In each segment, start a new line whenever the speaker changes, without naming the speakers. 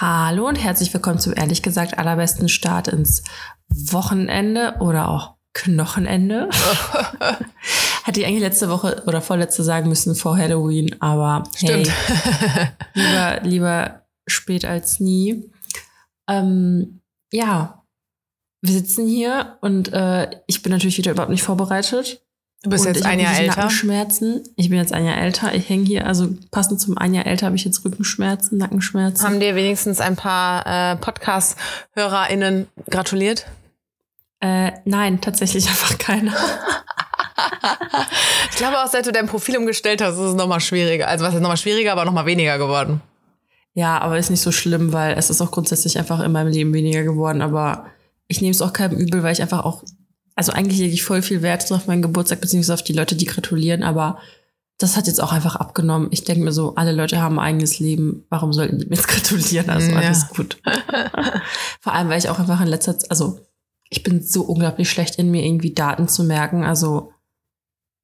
Hallo und herzlich willkommen zum ehrlich gesagt allerbesten Start ins Wochenende oder auch Knochenende. Hätte ich eigentlich letzte Woche oder vorletzte sagen müssen vor Halloween, aber
Stimmt.
hey, lieber, lieber spät als nie. Ähm, ja, wir sitzen hier und äh, ich bin natürlich wieder überhaupt nicht vorbereitet.
Du bist
und
jetzt ein Jahr älter.
Nackenschmerzen. Ich bin jetzt ein Jahr älter. Ich hänge hier, also passend zum ein Jahr älter habe ich jetzt Rückenschmerzen, Nackenschmerzen.
Haben dir wenigstens ein paar äh, Podcast-HörerInnen gratuliert?
Äh, nein, tatsächlich einfach keiner.
Ich glaube auch, seit du dein Profil umgestellt hast, ist es nochmal schwieriger. Also was ist nochmal schwieriger, aber nochmal weniger geworden.
Ja, aber ist nicht so schlimm, weil es ist auch grundsätzlich einfach in meinem Leben weniger geworden. Aber ich nehme es auch keinem übel, weil ich einfach auch, also eigentlich lege ich voll viel Wert auf meinen Geburtstag, beziehungsweise auf die Leute, die gratulieren, aber das hat jetzt auch einfach abgenommen. Ich denke mir so, alle Leute haben ein eigenes Leben. Warum sollten die mir jetzt gratulieren? Also
Ja.
alles gut. Vor allem, weil ich auch einfach in letzter Zeit, also ich bin so unglaublich schlecht in mir, irgendwie Daten zu merken. Also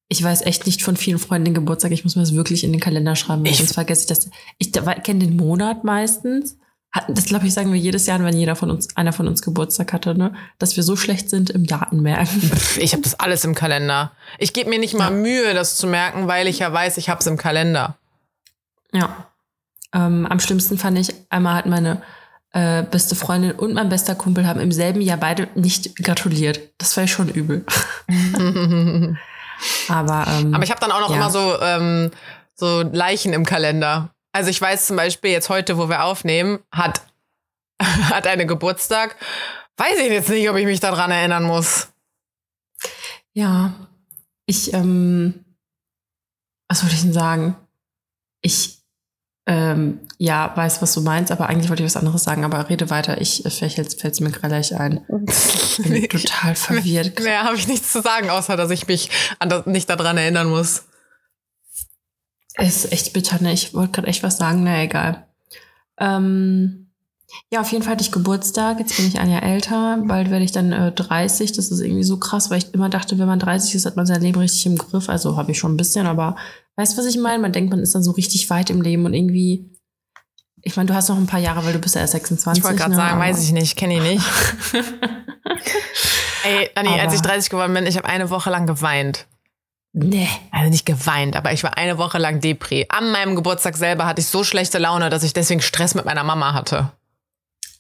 ich weiß echt nicht von vielen Freunden den Geburtstag. Ich muss mir das wirklich in den Kalender schreiben, sonst vergesse ich das. Ich kenne den Monat meistens. Das glaube ich, sagen wir jedes Jahr, wenn jeder von uns, einer von uns Geburtstag hatte, ne? Dass wir so schlecht sind im Datenmerken.
Ich habe das alles im Kalender. Ich gebe mir nicht mal Mühe, das zu merken, weil ich ja weiß, ich habe es im Kalender.
Ja. Ähm, am schlimmsten fand ich, einmal hat meine äh, beste Freundin und mein bester Kumpel haben im selben Jahr beide nicht gratuliert. Das war schon übel. Aber, ähm,
Aber ich habe dann auch noch
Ja.
immer so, ähm, so Leichen im Kalender. Also ich weiß zum Beispiel jetzt heute, wo wir aufnehmen, hat, hat eine Geburtstag. Weiß ich jetzt nicht, ob ich mich daran erinnern muss.
Ja, ich, ähm, was wollte ich denn sagen? Ich, ähm, ja, weiß, was du meinst, aber eigentlich wollte ich was anderes sagen, aber rede weiter. Ich, äh, vielleicht fällt es mir gleich ein. Bin total verwirrt.
Mehr habe ich nichts zu sagen, außer dass ich mich das, nicht daran erinnern muss.
Ist echt bitter, ne? Ich wollte gerade echt was sagen, na egal. Ähm, ja, auf jeden Fall hatte ich Geburtstag. Jetzt bin ich ein Jahr älter. Bald werde ich dann äh, 30. Das ist irgendwie so krass, weil ich immer dachte, wenn man 30 ist, hat man sein Leben richtig im Griff. Also habe ich schon ein bisschen, aber weißt du, was ich meine? Man denkt, man ist dann so richtig weit im Leben und irgendwie. Ich meine, du hast noch ein paar Jahre, weil du bist ja erst 26.
Ich wollte gerade
ne?
sagen,
Aber-
weiß ich nicht, kenne ich nicht. Ey, Anni, als ich 30 geworden bin, ich habe eine Woche lang geweint.
Nee.
Also nicht geweint, aber ich war eine Woche lang Depri. An meinem Geburtstag selber hatte ich so schlechte Laune, dass ich deswegen Stress mit meiner Mama hatte.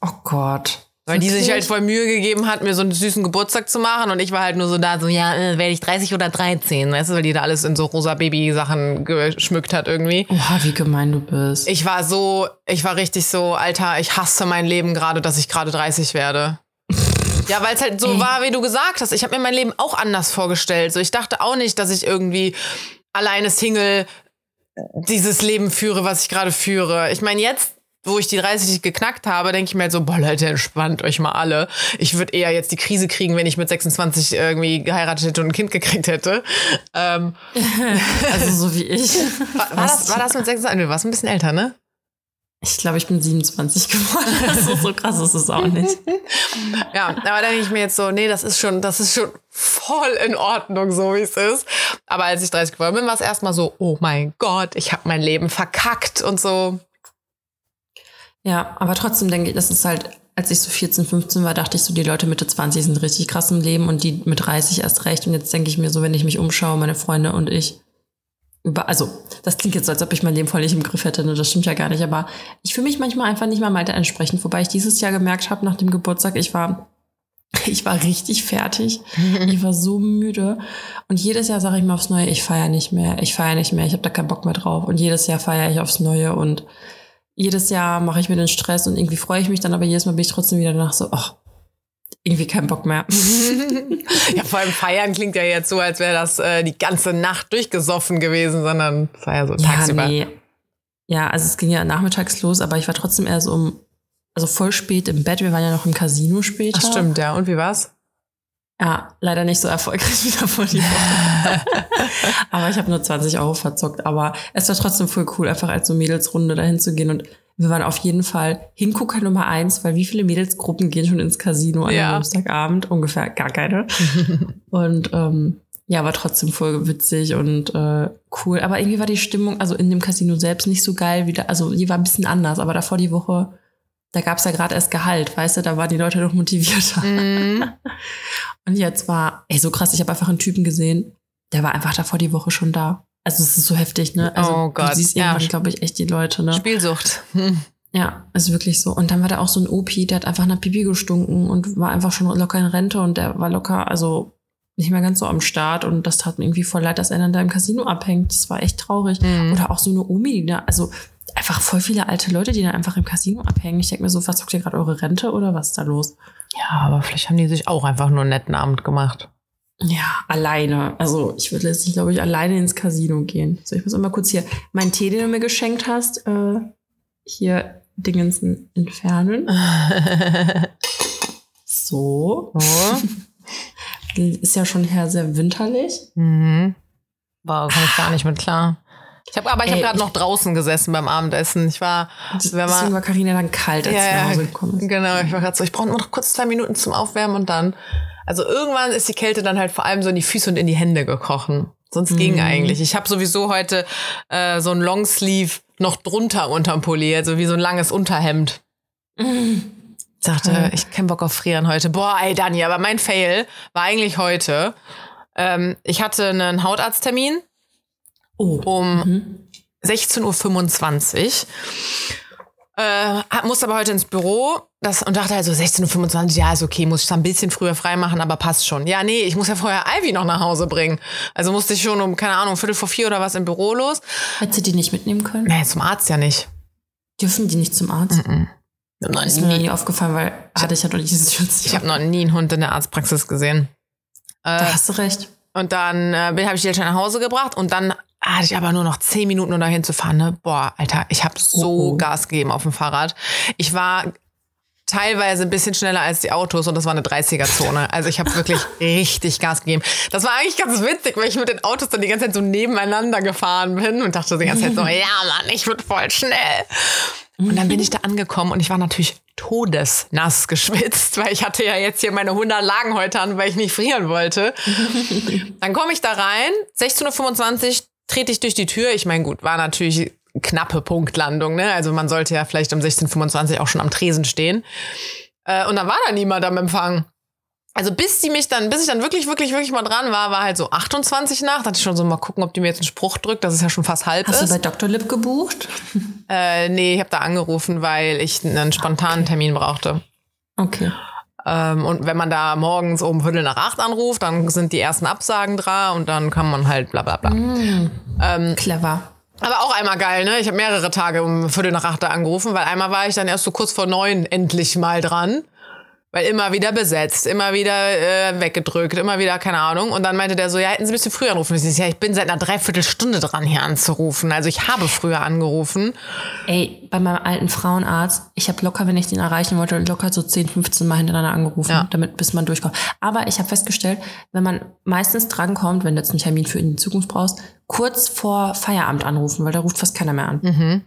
Oh Gott.
Weil die sich halt voll Mühe gegeben hat, mir so einen süßen Geburtstag zu machen. Und ich war halt nur so da, so, ja, äh, werde ich 30 oder 13, weißt du, weil die da alles in so rosa Baby-Sachen geschmückt hat irgendwie.
Oha, wie gemein du bist.
Ich war so, ich war richtig so, Alter, ich hasse mein Leben gerade, dass ich gerade 30 werde. Ja, weil es halt so
Ey.
war, wie du gesagt hast. Ich habe mir mein Leben auch anders vorgestellt. So, ich dachte auch nicht, dass ich irgendwie alleine Single dieses Leben führe, was ich gerade führe. Ich meine, jetzt, wo ich die 30 geknackt habe, denke ich mir halt so, boah, Leute, entspannt euch mal alle. Ich würde eher jetzt die Krise kriegen, wenn ich mit 26 irgendwie geheiratet hätte und ein Kind gekriegt hätte. Ähm,
also so wie ich.
war, war, das, war das mit 26? Du warst ein bisschen älter, ne?
Ich glaube, ich bin 27 geworden. Also so krass ist es auch nicht.
Ja, aber dann denke ich mir jetzt so, nee, das ist schon, das ist schon voll in Ordnung, so wie es ist. Aber als ich 30 geworden bin, war es erstmal so, oh mein Gott, ich habe mein Leben verkackt und so.
Ja, aber trotzdem denke ich, das ist halt, als ich so 14, 15 war, dachte ich so, die Leute Mitte 20 sind richtig krass im Leben und die mit 30 erst recht. Und jetzt denke ich mir so, wenn ich mich umschaue, meine Freunde und ich, über, also, das klingt jetzt so, als ob ich mein Leben voll nicht im Griff hätte, ne? das stimmt ja gar nicht, aber ich fühle mich manchmal einfach nicht mal Alter entsprechend, wobei ich dieses Jahr gemerkt habe, nach dem Geburtstag, ich war, ich war richtig fertig, ich war so müde. Und jedes Jahr sage ich mir aufs Neue, ich feiere nicht mehr, ich feiere nicht mehr, ich habe da keinen Bock mehr drauf. Und jedes Jahr feiere ich aufs Neue und jedes Jahr mache ich mir den Stress und irgendwie freue ich mich dann, aber jedes Mal bin ich trotzdem wieder danach so, ach, irgendwie keinen Bock mehr.
Ja, vor allem feiern klingt ja jetzt so, als wäre das äh, die ganze Nacht durchgesoffen gewesen, sondern es war ja so tagsüber.
nee. Ja, also es ging ja nachmittags los, aber ich war trotzdem eher so um, also voll spät im Bett. Wir waren ja noch im Casino später.
Ach, stimmt, ja. Und wie war's?
Ja, leider nicht so erfolgreich wieder vor die Woche. aber ich habe nur 20 Euro verzockt. Aber es war trotzdem voll cool, einfach als so Mädelsrunde dahin zu gehen. Und wir waren auf jeden Fall Hingucker Nummer eins, weil wie viele Mädelsgruppen gehen schon ins Casino
Ja.
einem Samstagabend? Ungefähr gar keine. und ähm, ja, war trotzdem voll witzig und äh, cool. Aber irgendwie war die Stimmung, also in dem Casino selbst nicht so geil wieder. Also die war ein bisschen anders, aber davor die Woche da gab es ja gerade erst Gehalt, weißt du, da waren die Leute noch motivierter.
Mhm.
Und jetzt war, ey, so krass, ich habe einfach einen Typen gesehen, der war einfach davor die Woche schon da. Also es ist so heftig, ne? Also
Oh Gott,
du siehst
ja.
irgendwann, glaube ich, echt die Leute, ne?
Spielsucht. Hm.
Ja, ist wirklich so. Und dann war da auch so ein OP, der hat einfach nach Pipi gestunken und war einfach schon locker in Rente und der war locker, also nicht mehr ganz so am Start und das tat mir irgendwie voll leid, dass er dann da im Casino abhängt. Das war echt traurig.
Mhm.
Oder auch so eine Omi, die da, also einfach voll viele alte Leute, die da einfach im Casino abhängen. Ich denke mir so, verzockt ihr gerade eure Rente oder was ist da los?
Ja, aber vielleicht haben die sich auch einfach nur einen netten Abend gemacht.
Ja, alleine. Also ich würde letztlich, glaube ich, alleine ins Casino gehen. So, ich muss mal kurz hier meinen Tee, den du mir geschenkt hast, äh, hier Dingensen entfernen. So.
So.
Ist ja schon her sehr winterlich.
mhm. Wow, komme ich gar nicht mit klar. Ich habe aber ich habe gerade noch draußen gesessen beim Abendessen. Ich war, wenn
Deswegen
man,
war Carina dann kalt, als
ja,
sie nach Hause gekommen ist.
genau, ich war gerade so, ich brauche nur noch kurz zwei Minuten zum Aufwärmen und dann, also irgendwann ist die Kälte dann halt vor allem so in die Füße und in die Hände gekrochen. Sonst ging
Mhm.
eigentlich. Ich habe sowieso heute äh, so ein Longsleeve noch drunter unterm Pulli, also wie so ein langes Unterhemd. Ich dachte, ich kein Bock auf Frieren heute. Boah, ey, Dani, aber mein Fail war eigentlich heute. Ähm, ich hatte einen Hautarzttermin
Oh.
um
Mhm.
16.25 Uhr. Äh, musste aber heute ins Büro das, und dachte also 16.25 Uhr, ja, ist okay, muss ich dann ein bisschen früher freimachen, aber passt schon. Ja, nee, ich muss ja vorher Ivy noch nach Hause bringen. Also musste ich schon um, keine Ahnung, Viertel vor vier oder was im Büro los.
Hättest du die nicht mitnehmen können?
Nee, zum Arzt ja nicht.
Dürfen die nicht zum Arzt?
Ich habe noch,
Ist mir
nie-
aufgefallen, weil hatte ich ja noch nicht diese
ich
Situation.
hab noch nie einen Hund in der Arztpraxis gesehen. Äh,
Da hast du recht.
Und dann äh, habe ich die Eltern nach Hause gebracht und dann hatte ich aber nur noch zehn Minuten, um dahin zu fahren. Ne? Boah, Alter, ich habe so
Oh, oh.
Gas gegeben auf dem Fahrrad. Ich war teilweise ein bisschen schneller als die Autos und das war eine 30er-Zone. Also ich habe wirklich richtig Gas gegeben. Das war eigentlich ganz witzig, weil ich mit den Autos dann die ganze Zeit so nebeneinander gefahren bin und dachte die ganze Zeit so, ja Mann, ich bin voll schnell. Und dann bin ich da angekommen und ich war natürlich todesnass geschwitzt, weil ich hatte ja jetzt hier meine 100 Lagen heute an, weil ich nicht frieren wollte. Dann komme ich da rein, 16.25 Uhr trete ich durch die Tür. Ich meine, gut, war natürlich knappe Punktlandung, ne? Also man sollte ja vielleicht um 16.25 Uhr auch schon am Tresen stehen. Äh, und dann war da niemand am Empfang. Also bis die mich dann, bis ich dann wirklich, wirklich, wirklich mal dran war, war halt so 28 nach. Da hatte ich schon so mal gucken, ob die mir jetzt einen Spruch drückt, dass es ja schon fast halb
Hast
ist.
du bei Dr. Lip gebucht?
Äh, nee, ich habe da angerufen, weil ich einen spontanen Termin brauchte.
Okay.
Ähm, und wenn man da morgens um Viertel nach acht anruft, dann sind die ersten Absagen dran und dann kann man halt bla bla bla. Ähm,
Clever.
aber auch einmal geil, ne? Ich habe mehrere Tage um Viertel nach acht da angerufen, weil einmal war ich dann erst so kurz vor neun endlich mal dran. Weil immer wieder besetzt, immer wieder äh, weggedrückt, immer wieder, keine Ahnung. Und dann meinte der so, ja, hätten Sie ein bisschen früher anrufen müssen. Ja, ich bin seit einer Dreiviertelstunde dran, hier anzurufen. Also ich habe früher angerufen.
Ey, bei meinem alten Frauenarzt, ich habe locker, wenn ich den erreichen wollte, locker so 10, 15 Mal hintereinander angerufen,
Ja.
damit bis man durchkommt. Aber ich habe festgestellt, wenn man meistens drankommt, wenn du jetzt einen Termin für in die Zukunft brauchst, kurz vor Feierabend anrufen, weil da ruft fast keiner mehr an.
Mhm.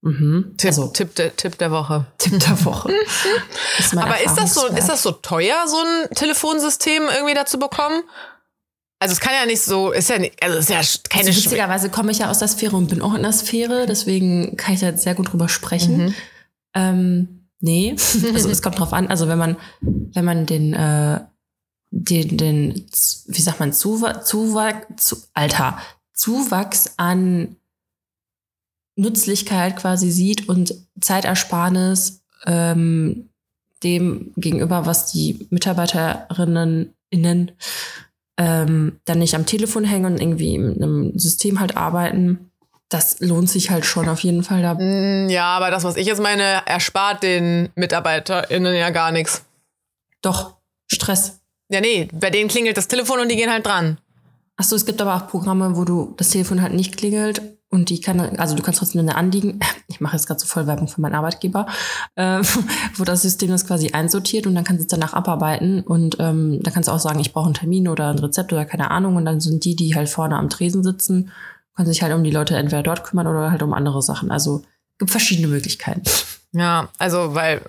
Mhm.
Tipp,
Also,
Tipp, der, Tipp der Woche.
Tipp der Woche. ist
Aber ist das so, ist das so teuer, so ein Telefonsystem irgendwie dazu bekommen? Also es kann ja nicht so, ist ja nicht, also es ist ja keine
Also witzigerweise komme ich ja aus der Sphäre und bin auch in der Sphäre, deswegen kann ich da sehr gut drüber sprechen.
Mhm.
Ähm, nee, also es kommt drauf an, also wenn man, wenn man den, äh, den, den, wie sagt man, Zuwachs, Zuwachs, zu, Alter, Zuwachs an Nützlichkeit quasi sieht und Zeitersparnis ähm, dem gegenüber, was die Mitarbeiterinnen innen ähm, dann nicht am Telefon hängen und irgendwie in einem System halt arbeiten, das lohnt sich halt schon auf jeden Fall da.
Mm, Ja, aber das, was ich jetzt meine, erspart den MitarbeiterInnen ja gar nichts.
Doch, Stress.
Ja, nee, bei denen klingelt das Telefon und die gehen halt dran.
Achso, es gibt aber auch Programme, wo du das Telefon halt nicht klingelt und die kann, also du kannst trotzdem eine Anliegen, ich mache jetzt gerade so voll Werbung für meinen Arbeitgeber, äh, wo das System das quasi einsortiert und dann kannst du es danach abarbeiten und ähm, dann kannst du auch sagen, ich brauche einen Termin oder ein Rezept oder keine Ahnung und dann sind die, die halt vorne am Tresen sitzen, können sich halt um die Leute entweder dort kümmern oder halt um andere Sachen. Also gibt verschiedene Möglichkeiten.
Ja, also, weil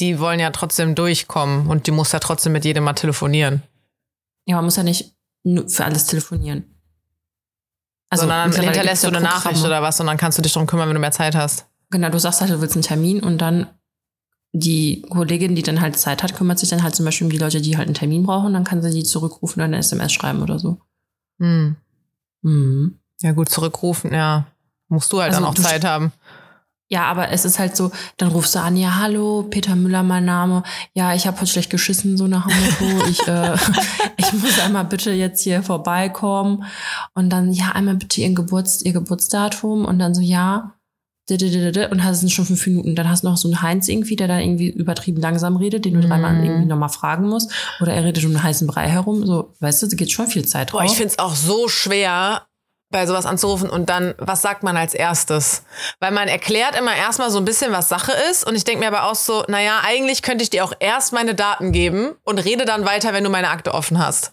die wollen ja trotzdem durchkommen und die muss ja trotzdem mit jedem mal telefonieren.
Ja, man muss ja nicht für alles telefonieren. Also
Sondern hinterlässt du eine Nachricht oder was und dann kannst du dich darum kümmern, wenn du mehr Zeit hast.
Genau, du sagst halt, du willst einen Termin und dann die Kollegin, die dann halt Zeit hat, kümmert sich dann halt zum Beispiel um die Leute, die halt einen Termin brauchen. Dann kann sie die zurückrufen oder eine SMS schreiben oder so.
Hm.
Mhm.
Ja, gut, zurückrufen, ja. Musst du halt
Also
dann auch Zeit haben.
Ja, aber es ist halt so, dann rufst du an, ja, hallo, Peter Müller, mein Name. Ja, ich habe heute schlecht geschissen, so nach dem Motto. Ich, äh, ich muss einmal bitte jetzt hier vorbeikommen. Und dann, ja, einmal bitte ihren Geburts, ihr Geburtsdatum. Und dann so, ja. Und hast es schon fünf Minuten. Dann hast du noch so einen Heinz irgendwie, der da irgendwie übertrieben langsam redet, den du dreimal
Mhm.
irgendwie nochmal fragen musst. Oder er redet um einen heißen Brei herum. So, weißt du, da geht schon viel Zeit drauf.
Boah, ich finde es auch so schwer, bei sowas anzurufen und dann, was sagt man als erstes? Weil man erklärt immer erstmal so ein bisschen, was Sache ist. Und ich denke mir aber auch so, naja, eigentlich könnte ich dir auch erst meine Daten geben und rede dann weiter, wenn du meine Akte offen hast.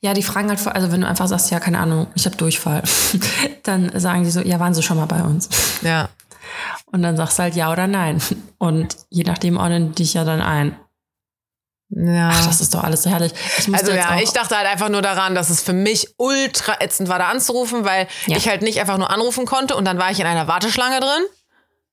Ja, die fragen halt, vor- also wenn du einfach sagst, ja, keine Ahnung, ich habe Durchfall, dann sagen die so, ja, waren sie schon mal bei uns?
Ja.
Und dann sagst du halt ja oder nein. Und je nachdem ordnen die dich ja dann ein.
Ja.
Ach, das ist doch alles so herrlich.
Also ja, ich dachte halt einfach nur daran, dass es für mich ultra ätzend war, da anzurufen, weil
Ja.
ich halt nicht einfach nur anrufen konnte und dann war ich in einer Warteschlange drin.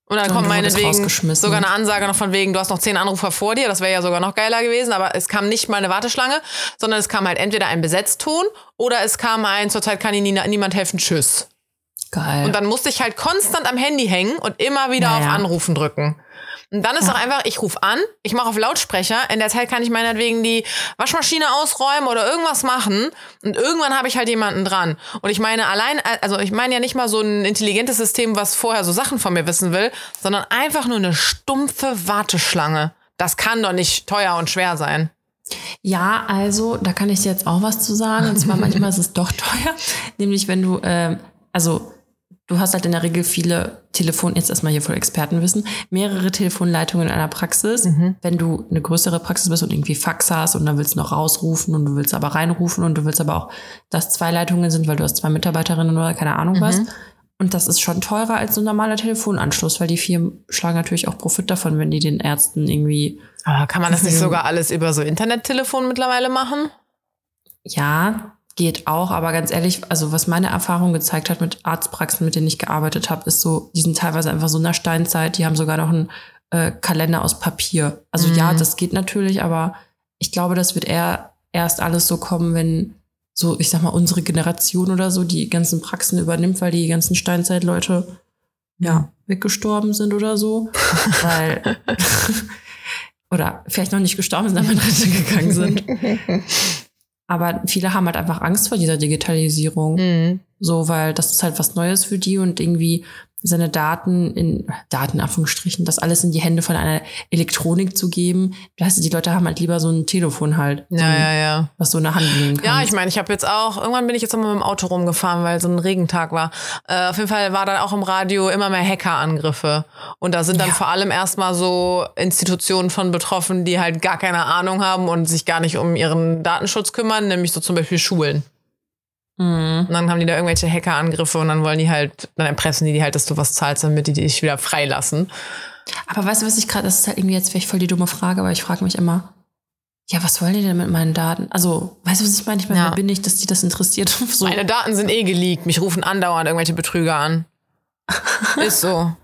Und dann
Und
kommt meinetwegen sogar eine Ansage noch von wegen, du hast noch zehn Anrufer vor dir, das wäre ja sogar noch geiler gewesen, aber es kam nicht mal eine Warteschlange, sondern es kam halt entweder ein Besetzton oder es kam ein, zurzeit kann Ihnen nie- niemand helfen, tschüss.
Geil.
Und dann musste ich halt konstant am Handy hängen und immer wieder
Ja,
auf
ja.
Anrufen drücken. Und dann ist doch einfach, ich rufe an, ich mache auf Lautsprecher, in der Zeit kann ich meinetwegen die Waschmaschine ausräumen oder irgendwas machen und irgendwann habe ich halt jemanden dran. Und ich meine allein, also ich meine ja nicht mal so ein intelligentes System, was vorher so Sachen von mir wissen will, sondern einfach nur eine stumpfe Warteschlange. Das kann doch nicht teuer und schwer sein.
ja, also, da kann ich dir jetzt auch was zu sagen. Und zwar manchmal ist es doch teuer. Nämlich, wenn du, ähm, also, du hast halt in der Regel viele Telefon, jetzt erstmal hier voll Expertenwissen, mehrere Telefonleitungen in einer Praxis. Wenn du eine größere Praxis bist und irgendwie Fax hast und dann willst du noch rausrufen und du willst aber reinrufen und du willst aber auch, dass zwei Leitungen sind, weil du hast zwei Mitarbeiterinnen oder keine Ahnung was. Und das ist schon teurer als so ein normaler Telefonanschluss, weil die Firmen schlagen natürlich auch Profit davon, wenn die den Ärzten irgendwie
Aber kann man das nicht
Mhm.
sogar alles über so Internettelefon mittlerweile machen?
Ja, geht auch, aber ganz ehrlich, also was meine Erfahrung gezeigt hat mit Arztpraxen, mit denen ich gearbeitet habe, ist so, die sind teilweise einfach so in der Steinzeit, die haben sogar noch einen äh, Kalender aus Papier. Also ja, das geht natürlich, aber ich glaube, das wird eher erst alles so kommen, wenn so, ich sag mal, unsere Generation oder so die ganzen Praxen übernimmt, weil die ganzen Steinzeitleute ja weggestorben sind oder so. weil oder vielleicht noch nicht gestorben sind, aber in Rente gegangen sind. Aber viele haben halt einfach Angst vor dieser Digitalisierung.
Mhm.
So, weil das ist halt was Neues für die und irgendwie seine Daten in Daten, Anführungsstrichen, das alles in die Hände von einer Elektronik zu geben. Weißt du, die Leute haben halt lieber so ein Telefon halt, so
Ja,
ein,
ja, ja.
was du in der Hand nehmen kannst.
Ja, ich meine, ich habe jetzt auch, irgendwann bin ich jetzt immer mit dem Auto rumgefahren, weil so ein Regentag war. Äh, auf jeden Fall war dann auch im Radio immer mehr Hackerangriffe. Und da sind dann
Ja.
vor allem erstmal so Institutionen von betroffen, die halt gar keine Ahnung haben und sich gar nicht um ihren Datenschutz kümmern, nämlich so zum Beispiel Schulen.
Mhm.
Und dann haben die da irgendwelche Hackerangriffe und dann wollen die halt, dann erpressen die die halt, dass du was zahlst, damit die dich wieder freilassen.
Aber weißt du, was ich gerade, das ist halt irgendwie jetzt vielleicht voll die dumme Frage, aber ich frage mich immer, ja, was wollen die denn mit meinen Daten? Also, weißt du, was ich meine? Ich meine,
Ja.
bin ich, dass die das interessiert? So.
Meine Daten sind eh geleakt. Mich rufen andauernd irgendwelche Betrüger an. Ist so.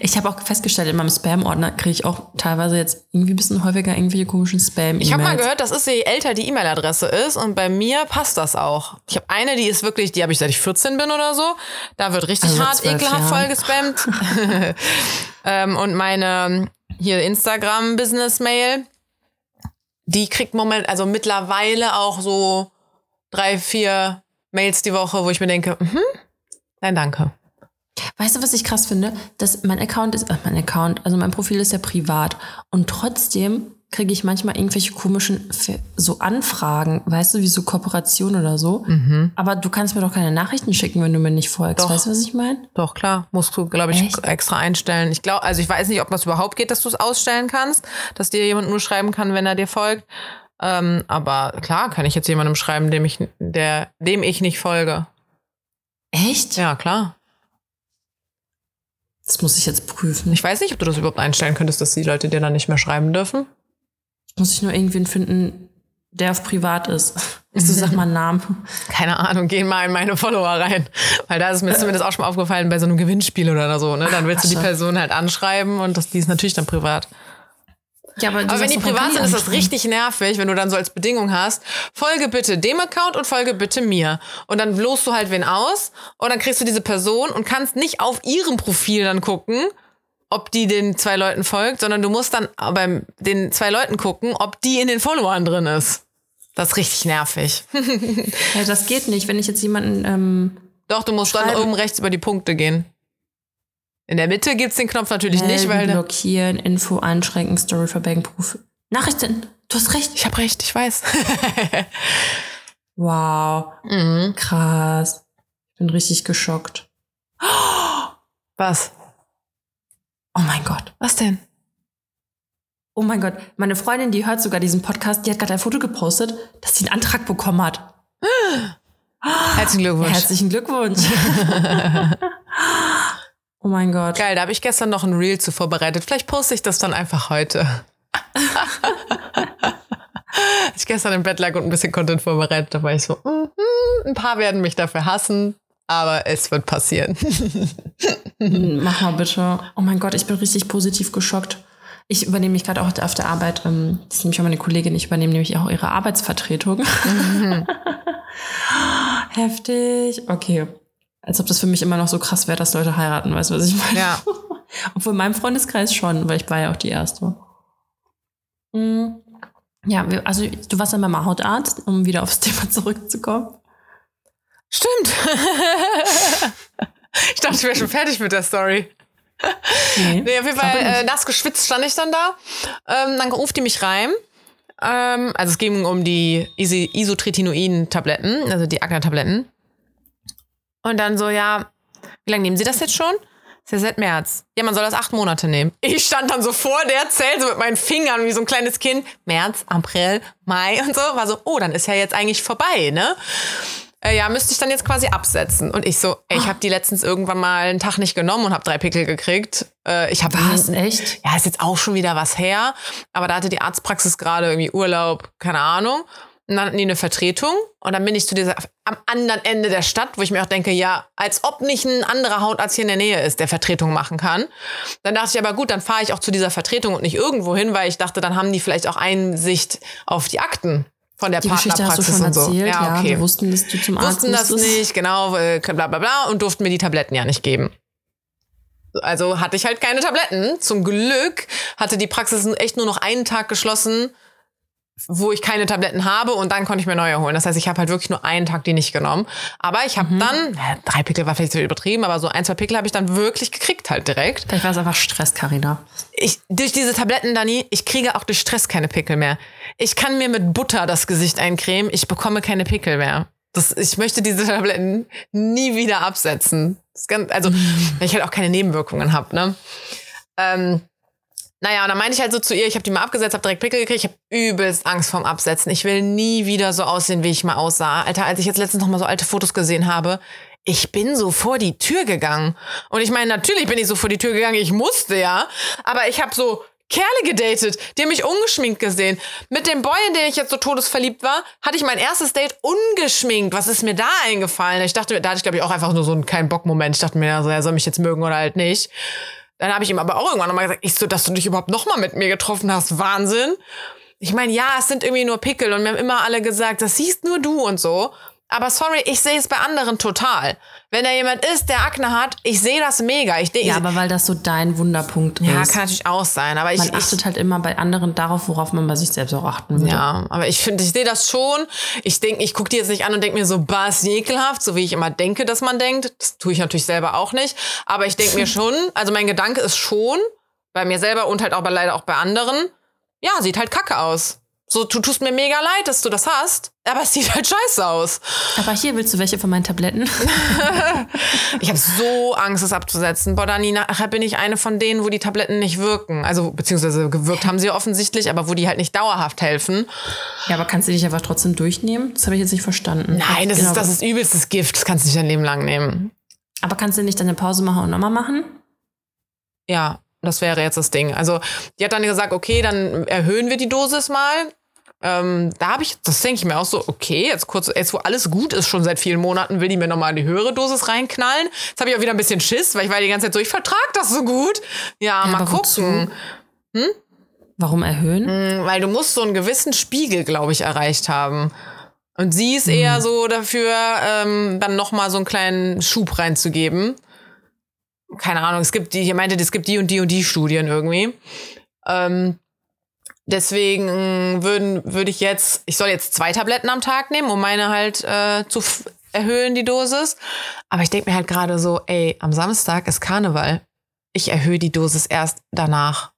Ich habe auch festgestellt, in meinem Spam-Ordner kriege ich auch teilweise jetzt irgendwie ein bisschen häufiger irgendwelche komischen Spam-E-Mails.
Ich habe mal gehört, das ist je älter die E-Mail-Adresse ist und bei mir passt das auch. Ich habe eine, die ist wirklich, die habe ich seit ich 14 bin oder so. Da wird richtig
Also
hart
12
ekelhaft voll
Jahren.
gespammt. ähm, und meine hier Instagram-Business-Mail, die kriegt moment, also mittlerweile auch so drei, vier Mails die Woche, wo ich mir denke, mhm, nein, danke.
Weißt du, was ich krass finde? Dass mein Account ist, äh, mein Account, also mein Profil ist ja privat. Und trotzdem kriege ich manchmal irgendwelche komischen so Anfragen, weißt du, wie so Kooperation oder so. Aber du kannst mir doch keine Nachrichten schicken, wenn du mir nicht folgst.
Doch.
Weißt du, was ich meine?
Doch, klar, musst du, glaube ich,
Echt?
extra einstellen. Ich glaube, also ich weiß nicht, ob das überhaupt geht, dass du es ausstellen kannst, dass dir jemand nur schreiben kann, wenn er dir folgt. Ähm, aber klar, kann ich jetzt jemandem schreiben, dem ich, der, dem ich nicht folge.
Echt?
Ja, klar.
Das muss ich jetzt prüfen.
Ich weiß nicht, ob du das überhaupt einstellen könntest, dass die Leute dir dann nicht mehr schreiben dürfen.
muss ich nur irgendwen finden, der auf privat ist. Ich so, sag mal einen Namen.
Keine Ahnung, geh mal in meine Follower rein. Weil da ist mir zumindest auch schon mal aufgefallen bei so einem Gewinnspiel oder so. Ne? Dann willst du die
Ach so.
Person halt anschreiben und das, die ist natürlich dann privat.
Ja, aber
aber wenn die privat sind, ist das richtig nervig, wenn du dann so als Bedingung hast, folge bitte dem Account und folge bitte mir. Und dann bloßt du halt wen aus und dann kriegst du diese Person und kannst nicht auf ihrem Profil dann gucken, ob die den zwei Leuten folgt, sondern du musst dann beim den zwei Leuten gucken, ob die in den Followern drin ist. Das ist richtig nervig.
Ja, das geht nicht, wenn ich jetzt jemanden. Ähm,
Doch, du musst dann
Schreiben.
oben rechts über die Punkte gehen. In der Mitte gibt's den Knopf natürlich nicht,
melden,
weil der,
blockieren, Info einschränken, Story verbergen, Profil. Nachrichten. Du hast recht.
ich habe recht, ich weiß.
Wow.
mhm.
Krass. Ich bin richtig geschockt.
Was?
Oh mein Gott.
Was denn?
Oh mein Gott. Meine Freundin, die hört sogar diesen Podcast, die hat gerade ein Foto gepostet, dass sie einen Antrag bekommen hat.
Herzlichen Glückwunsch.
Herzlichen Glückwunsch. oh mein Gott.
Geil, da habe ich gestern noch ein Reel zu vorbereitet. Vielleicht poste ich das dann einfach heute. Als ich gestern im Bett lag und ein bisschen Content vorbereitet, da war ich so, mhm, ein paar werden mich dafür hassen, aber es wird passieren.
Mach mal bitte. Oh mein Gott, ich bin richtig positiv geschockt. Ich übernehme mich gerade auch auf der Arbeit. Ähm, das ist nämlich auch meine Kollegin. Ich übernehme nämlich auch ihre Arbeitsvertretung. Heftig. Okay. Als ob das für mich immer noch so krass wäre, dass Leute heiraten. Weißt du, was ich meine?
Ja.
Obwohl in meinem Freundeskreis schon, weil ich war ja auch die Erste. Mhm. Ja, also du warst dann beim Hautarzt, um wieder aufs Thema zurückzukommen.
Stimmt. ich dachte, ich wäre schon fertig mit der Story.
Nee,
Nee, auf jeden Fall äh, nass geschwitzt stand ich dann da. Ähm, dann ruft die mich rein. Ähm, also es ging um die Isotretinoin-Tabletten, also die Akne-Tabletten. Und dann so, ja, wie lange nehmen Sie das jetzt schon? Das ist ja seit März. Ja, man soll das acht Monate nehmen. Ich stand dann so vor der Zelle, so mit meinen Fingern, wie so ein kleines Kind. März, April, Mai und so. War so, oh, dann ist ja jetzt eigentlich vorbei, ne? Äh, ja, müsste ich dann jetzt quasi absetzen. Und ich so, ey, ich habe die letztens irgendwann mal einen Tag nicht genommen und habe drei Pickel gekriegt. Äh, ich habe
Was? Echt?
ja, ist jetzt auch schon wieder was her. Aber da hatte die Arztpraxis gerade irgendwie Urlaub, keine Ahnung. Dann hatten die eine Vertretung. Und dann bin ich zu dieser, am anderen Ende der Stadt, wo ich mir auch denke, ja, als ob nicht ein anderer Hautarzt hier in der Nähe ist, der Vertretung machen kann. Dann dachte ich aber gut, dann fahre ich auch zu dieser Vertretung und nicht irgendwo hin, weil ich dachte, dann haben die vielleicht auch Einsicht auf die Akten von der
Die Geschichte hast du
Partnerpraxis
schon
und so.
erzählt. Ja,
Ja, okay
wir wussten, dass du zum Arzt
wussten das nicht, genau, äh, bla bla bla, und durften mir die Tabletten ja nicht geben. Also hatte ich halt keine Tabletten. Zum Glück hatte die Praxis echt nur noch einen Tag geschlossen, wo ich keine Tabletten habe und dann konnte ich mir neue holen. Das heißt, ich habe halt wirklich nur einen Tag die nicht genommen. Aber ich habe dann, ja, drei Pickel war vielleicht so übertrieben, aber so ein, zwei Pickel habe ich dann wirklich gekriegt halt direkt.
Vielleicht war es einfach Stress, Carina.
Ich, durch diese Tabletten, Dani, ich kriege auch durch Stress keine Pickel mehr. Ich kann mir mit Butter das Gesicht eincremen, ich bekomme keine Pickel mehr. Das, ich möchte diese Tabletten nie wieder absetzen. Das ganz, also, weil ich halt auch keine Nebenwirkungen habe, ne? Ähm, naja, und dann meinte ich halt so zu ihr, ich habe die mal abgesetzt, habe direkt Pickel gekriegt, ich habe übelst Angst vorm Absetzen. Ich will nie wieder so aussehen, wie ich mal aussah. Alter, als ich jetzt letztens noch mal so alte Fotos gesehen habe, ich bin so vor die Tür gegangen. Und ich meine, natürlich bin ich so vor die Tür gegangen, ich musste ja, aber ich habe so Kerle gedatet, die haben mich ungeschminkt gesehen. Mit dem Boy, in den ich jetzt so todesverliebt war, hatte ich mein erstes Date ungeschminkt. Was ist mir da eingefallen? Ich dachte, da hatte ich glaube ich auch einfach nur so einen keinen Bock-Moment. Ich dachte mir, ja, so, er soll mich jetzt mögen oder halt nicht. Dann habe ich ihm aber auch irgendwann nochmal gesagt, ich so, dass du dich überhaupt nochmal mit mir getroffen hast, Wahnsinn. Ich meine, ja, es sind irgendwie nur Pickel und mir haben immer alle gesagt, das siehst nur du und so. Aber sorry, ich sehe es bei anderen total. Wenn da jemand ist, der Akne hat, ich sehe das mega. Ich,
Ja, aber weil das so dein Wunderpunkt
ja,
ist.
kann natürlich auch sein. Aber ich,
man
ich
achtet halt immer bei anderen darauf, worauf man bei sich selbst auch achten würde.
ja, aber ich finde, ich sehe das schon. Ich denke, ich gucke die jetzt nicht an und denke mir so, was ekelhaft, so wie ich immer denke, dass man denkt. Das tue ich natürlich selber auch nicht. Aber ich denke mir schon, also mein Gedanke ist schon, bei mir selber und halt aber leider auch bei anderen, ja, sieht halt kacke aus. So, du tust mir mega leid, dass du das hast, aber es sieht halt scheiße aus.
Aber hier willst du welche von meinen Tabletten?
Ich habe so Angst, es abzusetzen. Boah, Dani, nachher bin ich eine von denen, wo die Tabletten nicht wirken. Also, beziehungsweise gewirkt haben sie offensichtlich, aber wo die halt nicht dauerhaft helfen.
ja, aber kannst du dich einfach trotzdem durchnehmen? Das habe ich jetzt nicht verstanden.
Nein, das,
Genau,
ist, das ist übelstes Gift. Das kannst du nicht dein Leben lang nehmen.
Aber kannst du nicht dann eine Pause machen und nochmal machen?
Ja, das wäre jetzt das Ding. Also, die hat dann gesagt, okay, dann erhöhen wir die Dosis mal. Ähm, da habe ich, das denke ich mir auch so, okay, jetzt kurz, jetzt wo alles gut ist, schon seit vielen Monaten, will die mir nochmal die höhere Dosis reinknallen. Jetzt habe ich auch wieder ein bisschen Schiss, weil ich war die ganze Zeit so, ich vertrag das so gut. Ja, mal
aber wozu?
gucken.
Warum erhöhen?
Mm, Weil du musst so einen gewissen Spiegel, glaube ich, erreicht haben. Und sie ist eher so dafür, ähm, dann noch mal so einen kleinen Schub reinzugeben. Keine Ahnung, es gibt die, hier meinte, es gibt die und die und die Studien irgendwie. Ähm, deswegen würden, würde ich jetzt, ich soll jetzt zwei Tabletten am Tag nehmen, um meine halt äh, zu erhöhen, die Dosis. Aber ich denke mir halt gerade so, ey, am Samstag ist Karneval. Ich erhöhe die Dosis erst danach.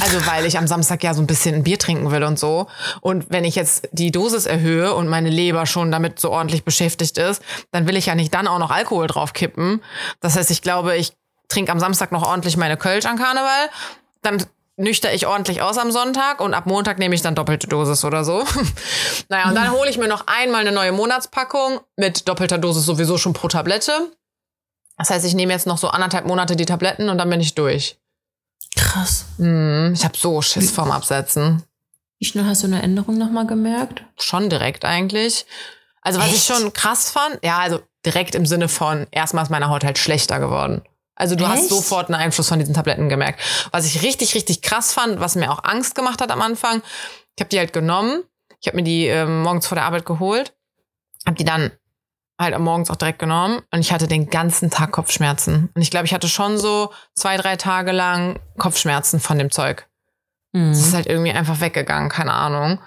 Also, weil ich am Samstag ja so ein bisschen ein Bier trinken will und so. Und wenn ich jetzt die Dosis erhöhe und meine Leber schon damit so ordentlich beschäftigt ist, dann will ich ja nicht dann auch noch Alkohol drauf kippen. Das heißt, ich glaube, ich trinke am Samstag noch ordentlich meine Kölsch an Karneval. Dann nüchter ich ordentlich aus am Sonntag und ab Montag nehme ich dann doppelte Dosis oder so. naja, und dann hole ich mir noch einmal eine neue Monatspackung mit doppelter Dosis sowieso schon pro Tablette. Das heißt, ich nehme jetzt noch so anderthalb Monate die Tabletten und dann bin ich durch.
Krass.
Hm, ich habe so Schiss vorm Absetzen.
Wie schnell hast du eine Änderung nochmal gemerkt?
Schon direkt eigentlich. Also was ich
Echt?
schon krass fand, ja, also direkt im Sinne von, erstmal ist meine Haut halt schlechter geworden. Also du hast
Echt?
sofort einen Einfluss von diesen Tabletten gemerkt. Was ich richtig, richtig krass fand, was mir auch Angst gemacht hat am Anfang, ich habe die halt genommen, ich habe mir die ähm, morgens vor der Arbeit geholt, habe die dann halt am morgens auch direkt genommen und ich hatte den ganzen Tag Kopfschmerzen. Und ich glaube, ich hatte schon so zwei, drei Tage lang Kopfschmerzen von dem Zeug.
Mhm.
Es ist halt irgendwie einfach weggegangen, keine Ahnung.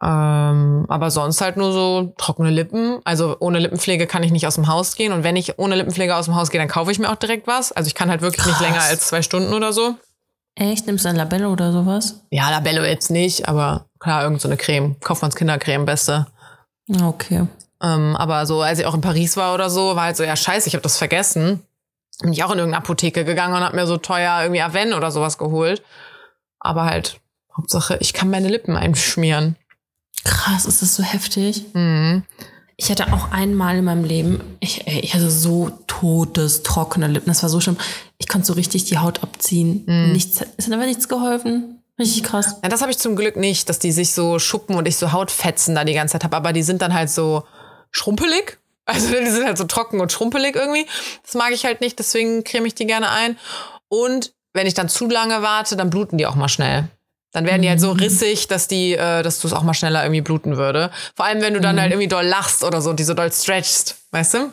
Ähm, aber sonst halt nur so trockene Lippen. Also ohne Lippenpflege kann ich nicht aus dem Haus gehen. Und wenn ich ohne Lippenpflege aus dem Haus gehe, dann kaufe ich mir auch direkt was. Also ich kann halt wirklich nicht
Krass.
länger als zwei Stunden oder so.
Echt? Nimmst du ein Labello oder sowas?
Ja, Labello jetzt nicht, aber klar, irgend so eine Creme. Kaufmanns Kindercreme, beste.
Okay.
Ähm, aber so, als ich auch in Paris war oder so, war halt so, ja scheiße, ich habe das vergessen. Bin ich auch in irgendeine Apotheke gegangen und habe mir so teuer irgendwie Aven oder sowas geholt. Aber halt, Hauptsache, ich kann meine Lippen einschmieren.
Krass, ist das so heftig?
Mhm.
Ich hatte auch einmal in meinem Leben, ich, ey, ich hatte so todes, trockene Lippen. Das war so schlimm. Ich konnte so richtig die Haut abziehen. Nichts, es hat einfach nichts geholfen. Richtig krass.
Ja, das habe ich zum Glück nicht, dass die sich so schuppen und ich so Hautfetzen da die ganze Zeit habe. Aber die sind dann halt so schrumpelig. Also die sind halt so trocken und schrumpelig irgendwie. Das mag ich halt nicht, deswegen creme ich die gerne ein. Und wenn ich dann zu lange warte, dann bluten die auch mal schnell. Dann werden die halt so rissig, dass die, äh, dass du es auch mal schneller irgendwie bluten würde. Vor allem, wenn du dann halt irgendwie doll lachst oder so und die so doll stretchst, weißt du?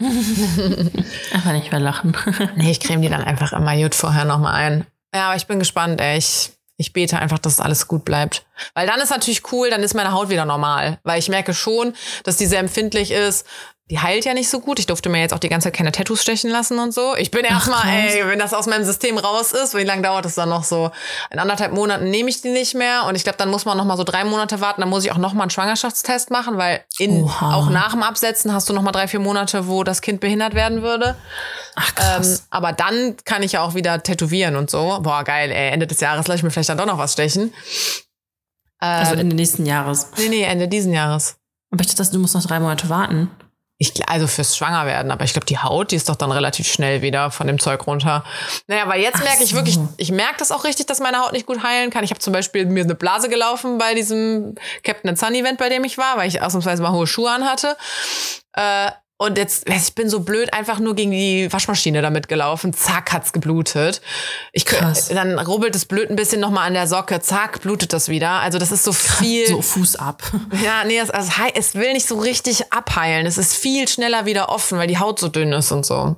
Einfach nicht mehr lachen.
Nee, ich creme die dann einfach immer gut vorher nochmal ein. Ja, aber ich bin gespannt, ey. Ich, ich bete einfach, dass alles gut bleibt. Weil dann ist natürlich cool, dann ist meine Haut wieder normal. Weil ich merke schon, dass die sehr empfindlich ist. Die heilt ja nicht so gut. Ich durfte mir jetzt auch die ganze Zeit keine Tattoos stechen lassen und so. Ich bin erstmal, ey, wenn das aus meinem System raus ist, wie lange dauert es dann noch so? In anderthalb Monaten nehme ich die nicht mehr. Und ich glaube, dann muss man noch mal so drei Monate warten. Dann muss ich auch noch mal einen Schwangerschaftstest machen, weil in,
Oha.
auch nach dem Absetzen hast du noch mal drei, vier Monate, wo das Kind behindert werden würde.
Ach
Ähm,
krass.
aber dann kann ich ja auch wieder tätowieren und so. Boah, geil, ey. Ende des Jahres lasse ich mir vielleicht dann doch noch was stechen. Ähm,
also Ende nächsten Jahres.
nee, nee, Ende diesen Jahres.
Aber ich dachte, du musst noch drei Monate warten.
Ich, also fürs Schwangerwerden, aber ich glaube, die Haut, die ist doch dann relativ schnell wieder von dem Zeug runter. Naja, weil jetzt merke ich
so.
wirklich, ich merke das auch richtig, dass meine Haut nicht gut heilen kann. Ich habe zum Beispiel mir eine Blase gelaufen bei diesem Captain Sun Event, bei dem ich war, weil ich ausnahmsweise mal hohe Schuhe anhatte. Äh, und jetzt, ich bin so blöd, einfach nur gegen die Waschmaschine damit gelaufen. Zack, hat's geblutet. Ich,
Krass.
dann rubbelt es blöd ein bisschen nochmal an der Socke. Zack, blutet das wieder. Also das ist so viel.
So Fuß ab.
Ja, nee, es, also, es will nicht so richtig abheilen. Es ist viel schneller wieder offen, weil die Haut so dünn ist und so.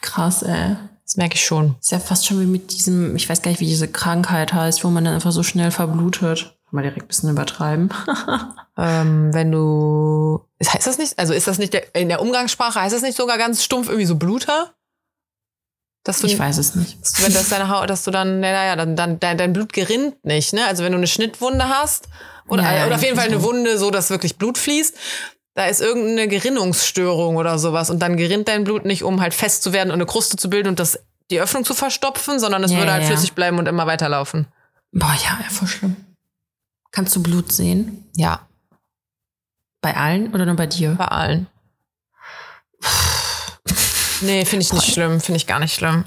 Krass, ey.
Das merke ich schon.
Ist ja fast schon wie mit diesem, ich weiß gar nicht, wie diese Krankheit heißt, wo man dann einfach so schnell verblutet. Mal direkt ein bisschen übertreiben.
Ähm, wenn du. Heißt das nicht? Also ist das nicht der, in der Umgangssprache, heißt das nicht sogar ganz stumpf irgendwie so Bluter? Dass du,
Ich weiß es nicht.
wenn das deine Haut, dass du dann, ja, ja, dann, dann dein, dein Blut gerinnt nicht, ne? Also wenn du eine Schnittwunde hast, oder,
Ja, ja,
oder auf jeden Fall eine. Wunde, so dass wirklich Blut fließt, da ist irgendeine Gerinnungsstörung oder sowas und dann gerinnt dein Blut nicht, um halt fest zu werden und eine Kruste zu bilden und das, die Öffnung zu verstopfen, sondern es
Ja,
würde halt
ja.
flüssig bleiben und immer weiterlaufen.
Boah, ja, ja, voll schlimm. Kannst du Blut sehen?
Ja,
Bei allen oder nur bei dir?
bei allen. Nee, finde ich nicht schlimm, finde ich gar nicht schlimm.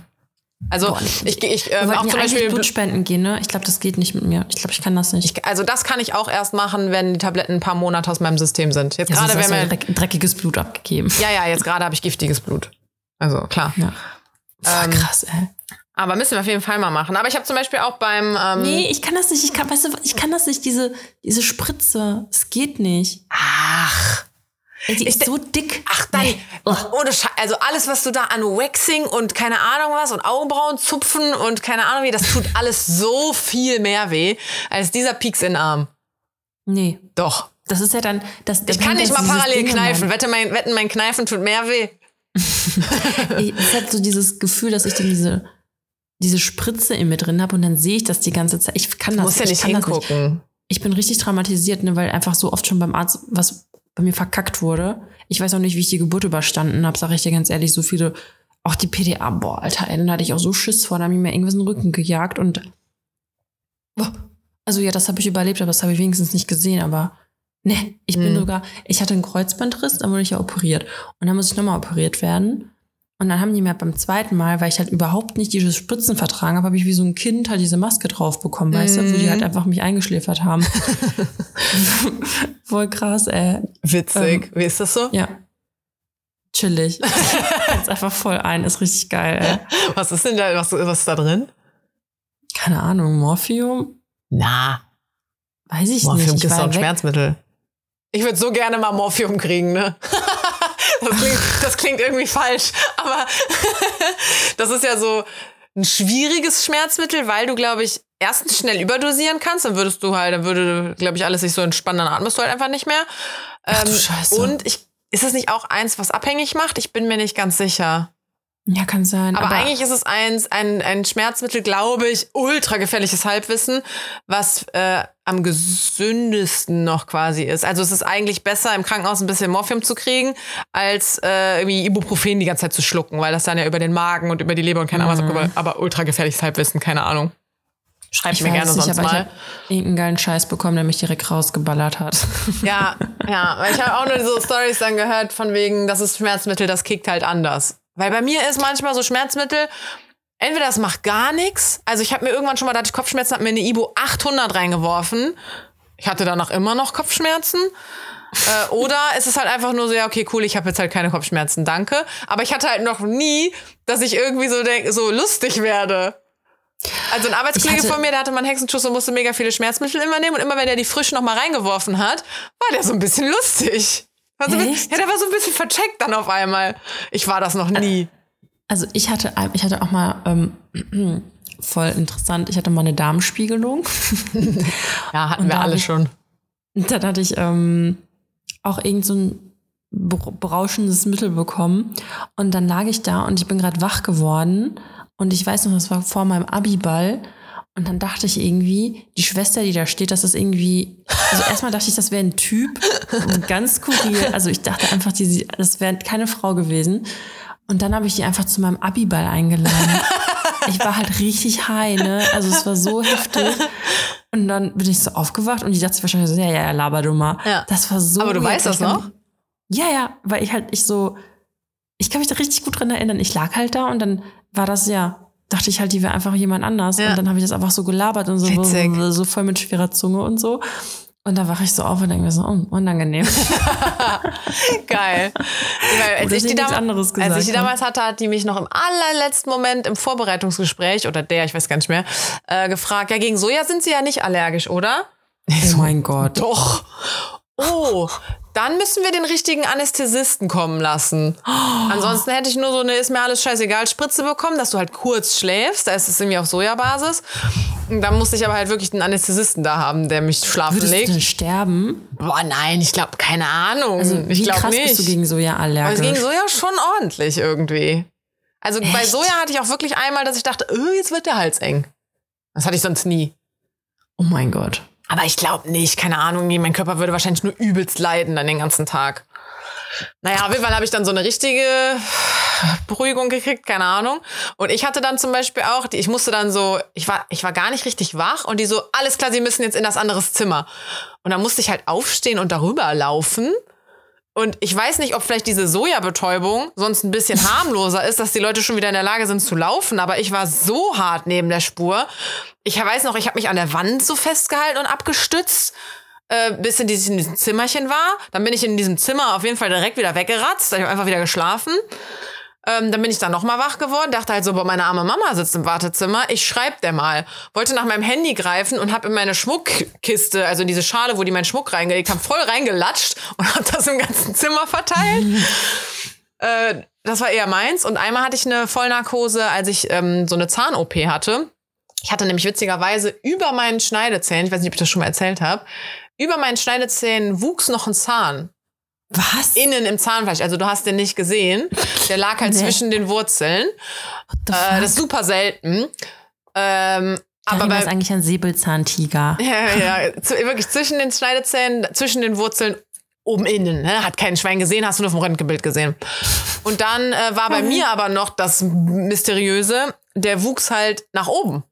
Also
Boah, nee.
ich, ich
Wir
ähm, auch zum Beispiel
Blut spenden gehen, ne? Ich glaube, das geht nicht mit mir. Ich glaube, ich kann das nicht.
Ich, also das kann ich auch erst machen, wenn die Tabletten ein paar Monate aus meinem System sind. Jetzt
Ja,
gerade, wenn man,
dreck, dreckiges Blut abgegeben.
ja, ja, jetzt gerade habe ich giftiges Blut. Also klar.
Ja. Voll
Ähm,
krass, ey.
Aber müssen wir auf jeden Fall mal machen. Aber ich habe zum Beispiel auch beim. Ähm
Nee, ich kann das nicht. Ich kann, weißt du, ich kann das nicht, diese, diese Spritze. Es geht nicht.
Ach.
Die ist so dick.
Ach, dann,
Nee.
ohne Sche also alles, was du da an Waxing und keine Ahnung was und Augenbrauen zupfen und keine Ahnung wie, das tut alles so viel mehr weh als dieser Pieks in den Arm.
Nee.
Doch.
Das ist ja dann. Das,
Ich kann nicht mal parallel
Ding in
kneifen. Wette, mein, wetten, mein Kneifen tut mehr weh.
Ich hat so dieses Gefühl, dass ich dann diese, diese Spritze in mir drin habe und dann sehe ich das die ganze Zeit. Ich kann
Du
das
musst ja
ich
nicht hingucken.
Ich bin richtig traumatisiert, ne, weil einfach so oft schon beim Arzt was bei mir verkackt wurde. Ich weiß auch nicht, wie ich die Geburt überstanden habe, sage ich dir ganz ehrlich. So viele, auch die PDA, boah, Alter, ey, dann hatte ich auch so Schiss vor, da haben die mir irgendwas in den Rücken gejagt und boah, also ja, das habe ich überlebt, aber das habe ich wenigstens nicht gesehen, aber ne, ich bin
Mhm.
sogar, ich hatte einen Kreuzbandriss, dann wurde ich ja operiert und dann muss ich nochmal operiert werden. Und dann haben die mir beim zweiten Mal, weil ich halt überhaupt nicht diese Spritzen vertragen habe, habe ich wie so ein Kind halt diese Maske drauf bekommen, weißt du, wo die
Mhm.
halt einfach mich eingeschläfert haben. Voll krass, ey.
Witzig. wie ist das so?
Ja. Chillig. Jetzt einfach voll ein, ist richtig geil, ey.
Was ist denn da, was, was ist da drin?
Keine Ahnung, Morphium?
Na,
Weiß ich
Morphium
nicht. Ich
ist doch ein. Schmerzmittel. Ich würde so gerne mal Morphium kriegen, ne? Das klingt, das klingt irgendwie falsch, aber das ist ja so ein schwieriges Schmerzmittel, weil du, glaube ich, erstens schnell überdosieren kannst, dann würdest du halt, dann würde, glaube ich, alles sich so entspannen, dann atmest du halt einfach nicht mehr.
Ach
Ähm,
Scheiße.
Und ich, ist es nicht auch eins, was abhängig macht? Ich bin mir nicht ganz sicher.
Ja, kann sein.
Aber,
Aber,
eigentlich ist es eins, ein, ein Schmerzmittel, glaube ich, ultra gefährliches Halbwissen, was äh, am gesündesten noch quasi ist. Also es ist eigentlich besser, im Krankenhaus ein bisschen Morphium zu kriegen, als äh, irgendwie Ibuprofen die ganze Zeit zu schlucken, weil das dann ja über den Magen und über die Leber und keine Ahnung, was, aber, aber ultra gefährliches Halbwissen, keine Ahnung. Schreibt
ich
mir gerne
nicht,
sonst
aber ich
mal.
hab irgendeinen geilen Scheiß bekommen, der mich direkt rausgeballert hat.
Ja, ja, weil ich habe auch nur so Stories dann gehört von wegen, das ist Schmerzmittel, das kickt halt anders. Weil bei mir ist manchmal so Schmerzmittel, entweder das macht gar nichts, also ich habe mir irgendwann schon mal, da hatte ich Kopfschmerzen, habe mir eine Ibo 800 reingeworfen. Ich hatte danach immer noch Kopfschmerzen. Äh, oder es ist halt einfach nur so, ja, okay, cool, ich habe jetzt halt keine Kopfschmerzen, danke. Aber ich hatte halt noch nie, dass ich irgendwie so denk, so lustig werde. Also ein Arbeitskollege von mir, der hatte mal einen Hexenschuss und musste mega viele Schmerzmittel immer nehmen. Und immer wenn er die frisch noch mal reingeworfen hat, war der so ein bisschen lustig. War so ein bisschen,
Echt?
ja, der war so ein bisschen vercheckt dann auf einmal. Ich war das noch nie.
Also ich hatte, ich hatte auch mal ähm, voll interessant, ich hatte mal eine Darmspiegelung.
Ja, hatten
Und
wir alle
ich-
schon.
Dann hatte ich ähm, auch irgend so ein ber- berauschendes Mittel bekommen. Und dann lag ich da und ich bin gerade wach geworden. Und ich weiß noch, das war vor meinem Abiball. Und dann dachte ich irgendwie, die Schwester, die da steht, das ist irgendwie. Also erstmal dachte ich, das wäre ein Typ. Ganz skurril. Also ich dachte einfach, die, das wäre keine Frau gewesen. Und dann habe ich die einfach zu meinem Abiball eingeladen. Ich war halt richtig high, ne? Also es war so heftig. Und dann bin ich so aufgewacht und die dachte wahrscheinlich so, ja, ja, ja, laber du mal.
Ja.
Das war so.
Aber du weißt das noch?
Ja, ja, weil ich halt, ich so, ich kann mich da richtig gut dran erinnern. Ich lag halt da und dann war das ja, dachte ich halt, die wäre einfach jemand anders.
Ja.
Und dann habe ich das einfach so gelabert und so, so, so voll mit schwerer Zunge und so. Und dann wache ich so auf und denke mir so, oh, unangenehm.
Geil. Weil als, ich die
gesagt
als ich die
haben.
damals hatte, hat die mich noch im allerletzten Moment im Vorbereitungsgespräch, oder der, ich weiß gar nicht mehr, äh, gefragt, ja, gegen Soja sind sie ja nicht allergisch, oder?
oh mein Gott.
Doch. Oh, dann müssen wir den richtigen Anästhesisten kommen lassen. Ansonsten hätte ich nur so eine ist mir alles scheißegal Spritze bekommen, dass du halt kurz schläfst. Da ist es irgendwie auf Sojabasis. Und dann musste ich aber halt wirklich einen Anästhesisten da haben, der mich schlafen
Würdest du
legt.
denn sterben?
Boah, nein, ich glaube, keine Ahnung.
Also,
ich glaube
krass
nicht.
bist du gegen Soja allergisch?
es ging Soja schon ordentlich irgendwie. Also bei
Echt?
Soja hatte ich auch wirklich einmal, dass ich dachte, oh, jetzt wird der Hals eng. Das hatte ich sonst nie.
oh mein Gott.
Aber ich glaube nicht, keine Ahnung, mein Körper würde wahrscheinlich nur übelst leiden dann den ganzen Tag. Naja, auf jeden Fall habe ich dann so eine richtige Beruhigung gekriegt, keine Ahnung. Und ich hatte dann zum Beispiel auch, ich musste dann so, ich war, ich war gar nicht richtig wach und die so, alles klar, sie müssen jetzt in das andere Zimmer. Und dann musste ich halt aufstehen und darüber laufen. Und ich weiß nicht, ob vielleicht diese Sojabetäubung sonst ein bisschen harmloser ist, dass die Leute schon wieder in der Lage sind zu laufen. Aber ich war so hart neben der Spur. Ich weiß noch, ich habe mich an der Wand so festgehalten und abgestützt, äh, bis in dieses, in diesem Zimmerchen war. Dann bin ich in diesem Zimmer auf jeden Fall direkt wieder weggeratzt. Ich habe einfach wieder geschlafen. Ähm, dann bin ich dann nochmal wach geworden, dachte halt so, boah, meine arme Mama sitzt im Wartezimmer, ich schreib der mal. Wollte nach meinem Handy greifen und habe in meine Schmuckkiste, also in diese Schale, wo die meinen Schmuck reingelegt haben, voll reingelatscht und habe das im ganzen Zimmer verteilt. äh, das war eher meins. Und einmal hatte ich eine Vollnarkose, als ich ähm, so eine Zahn-OP hatte. Ich hatte nämlich witzigerweise über meinen Schneidezähnen, ich weiß nicht, ob ich das schon mal erzählt habe, über meinen Schneidezähnen wuchs noch ein Zahn.
Was?
Innen im Zahnfleisch. Also du hast den nicht gesehen. Der lag halt
Nee.
zwischen den Wurzeln. Äh, das ist super selten. Ähm, aber
Karina ist
bei,
eigentlich ein Säbelzahntiger.
ja, ja, wirklich zwischen den Schneidezähnen, zwischen den Wurzeln oben innen. Ne? Hat kein Schwein gesehen, hast du nur vom Röntgenbild gesehen. Und dann äh, war bei mir aber noch das Mysteriöse, der wuchs halt nach oben.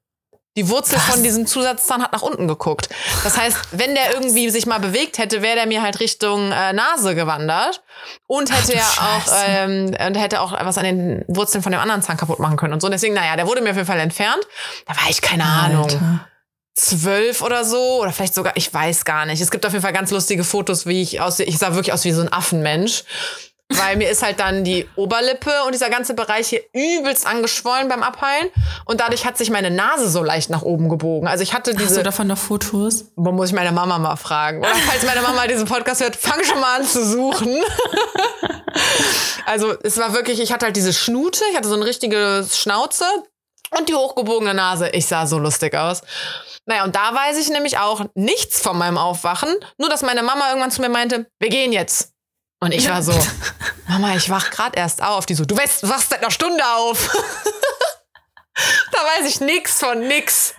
Die Wurzel
Was?
von diesem Zusatzzahn hat nach unten geguckt. Das heißt, wenn der irgendwie sich mal bewegt hätte, wäre der mir halt Richtung äh, Nase gewandert und hätte ja auch ähm, und hätte auch was an den Wurzeln von dem anderen Zahn kaputt machen können und so. Deswegen, naja, der wurde mir auf jeden Fall entfernt. Da war ich keine Ahnung
Alter.
zwölf oder so oder vielleicht sogar, ich weiß gar nicht. Es gibt auf jeden Fall ganz lustige Fotos, wie ich aussehe. Ich sah wirklich aus wie so ein Affenmensch. Weil mir ist halt dann die Oberlippe und dieser ganze Bereich hier übelst angeschwollen beim Abheilen. Und dadurch hat sich meine Nase so leicht nach oben gebogen. Also ich hatte
Hast du
diese.
davon noch Fotos?
Boah, muss ich meine Mama mal fragen. Oder falls meine Mama diesen Podcast hört, fang schon mal an zu suchen. also es war wirklich, ich hatte halt diese Schnute, ich hatte so eine richtige Schnauze und die hochgebogene Nase. Ich sah so lustig aus. Naja, und da weiß ich nämlich auch nichts von meinem Aufwachen. Nur, dass meine Mama irgendwann zu mir meinte, wir gehen jetzt. Und ich war so, Mama, ich wach grad erst auf. Die so, du wachst, wachst seit einer Stunde auf. da weiß ich nix von nix.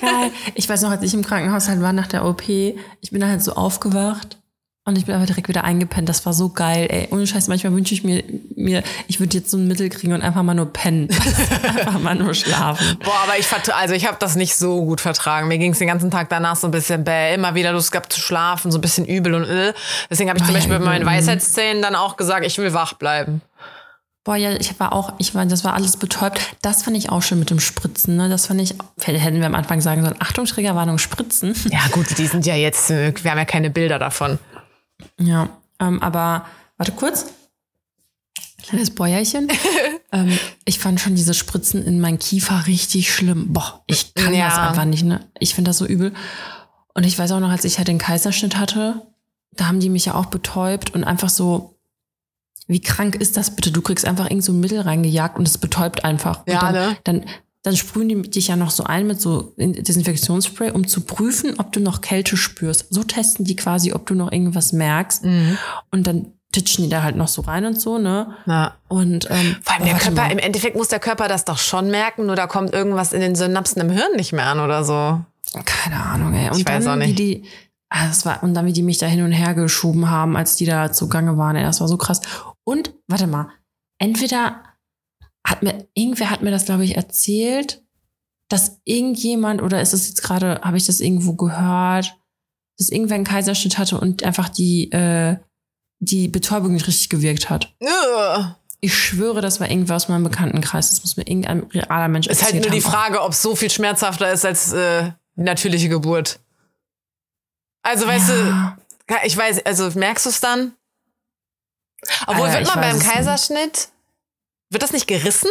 Geil. Ich weiß noch, als ich im Krankenhaus halt war nach der OP, ich bin da halt so aufgewacht und ich bin aber direkt wieder eingepennt. Das war so geil, ey. Ohne Scheiß, manchmal wünsche ich mir, mir ich würde jetzt so ein Mittel kriegen und einfach mal nur pennen. einfach mal nur schlafen.
Boah, aber ich also ich habe das nicht so gut vertragen. Mir ging es den ganzen Tag danach so ein bisschen bäh, immer wieder Lust gehabt zu schlafen, so ein bisschen übel und äh. Deswegen habe ich zum
Ah, ja,
Beispiel bei meinen
mhm.
Weisheitszähnen dann auch gesagt, ich will wach bleiben.
Boah, ja, ich war auch, ich war, das war alles betäubt. Das fand ich auch schön mit dem Spritzen, ne? Das fand ich, hätten wir am Anfang sagen sollen, Achtung, Triggerwarnung, Spritzen.
Ja gut, die sind ja jetzt, wir haben ja keine Bilder davon.
Ja, ähm, aber warte kurz. Kleines Bäuerchen. ähm, ich fand schon diese Spritzen in meinen Kiefer richtig schlimm. Boah, ich kann
Ja.
das einfach nicht, ne? Ich finde das so übel. Und ich weiß auch noch, als ich halt den Kaiserschnitt hatte, da haben die mich ja auch betäubt und einfach so, wie krank ist das bitte? Du kriegst einfach irgend so ein Mittel reingejagt und es betäubt einfach. Und
Ja,
dann,
ne?
dann, dann sprühen die dich ja noch so ein mit so Desinfektionsspray, um zu prüfen, ob du noch Kälte spürst. So testen die quasi, ob du noch irgendwas merkst.
Mhm.
Und dann titschen die da halt noch so rein und so, ne?
Ja.
Und ähm,
Vor allem der Körper,
mal.
im Endeffekt muss der Körper das doch schon merken, nur da kommt irgendwas in den Synapsen im Hirn nicht mehr an oder so.
keine Ahnung, ey. Und
Ich weiß
dann,
auch nicht.
wie die, ah, das war, und dann, wie die mich da hin und her geschoben haben, als die da zugange waren, ey, das war so krass. Und, warte mal, entweder hat mir, irgendwer hat mir das, glaube ich, erzählt, dass irgendjemand, oder ist es jetzt gerade, habe ich das irgendwo gehört, dass irgendwer einen Kaiserschnitt hatte und einfach die, äh, die Betäubung nicht richtig gewirkt hat.
Ugh.
Ich schwöre, das war irgendwer aus meinem Bekanntenkreis. Das muss mir irgendein realer Mensch
Ist halt nur die
haben.
Frage, ob es so viel schmerzhafter ist als äh, die natürliche Geburt. Also, weißt
Ja.
du, ich weiß, also merkst du es dann? Obwohl,
Alter,
wird man beim
es.
Kaiserschnitt, wird das nicht gerissen?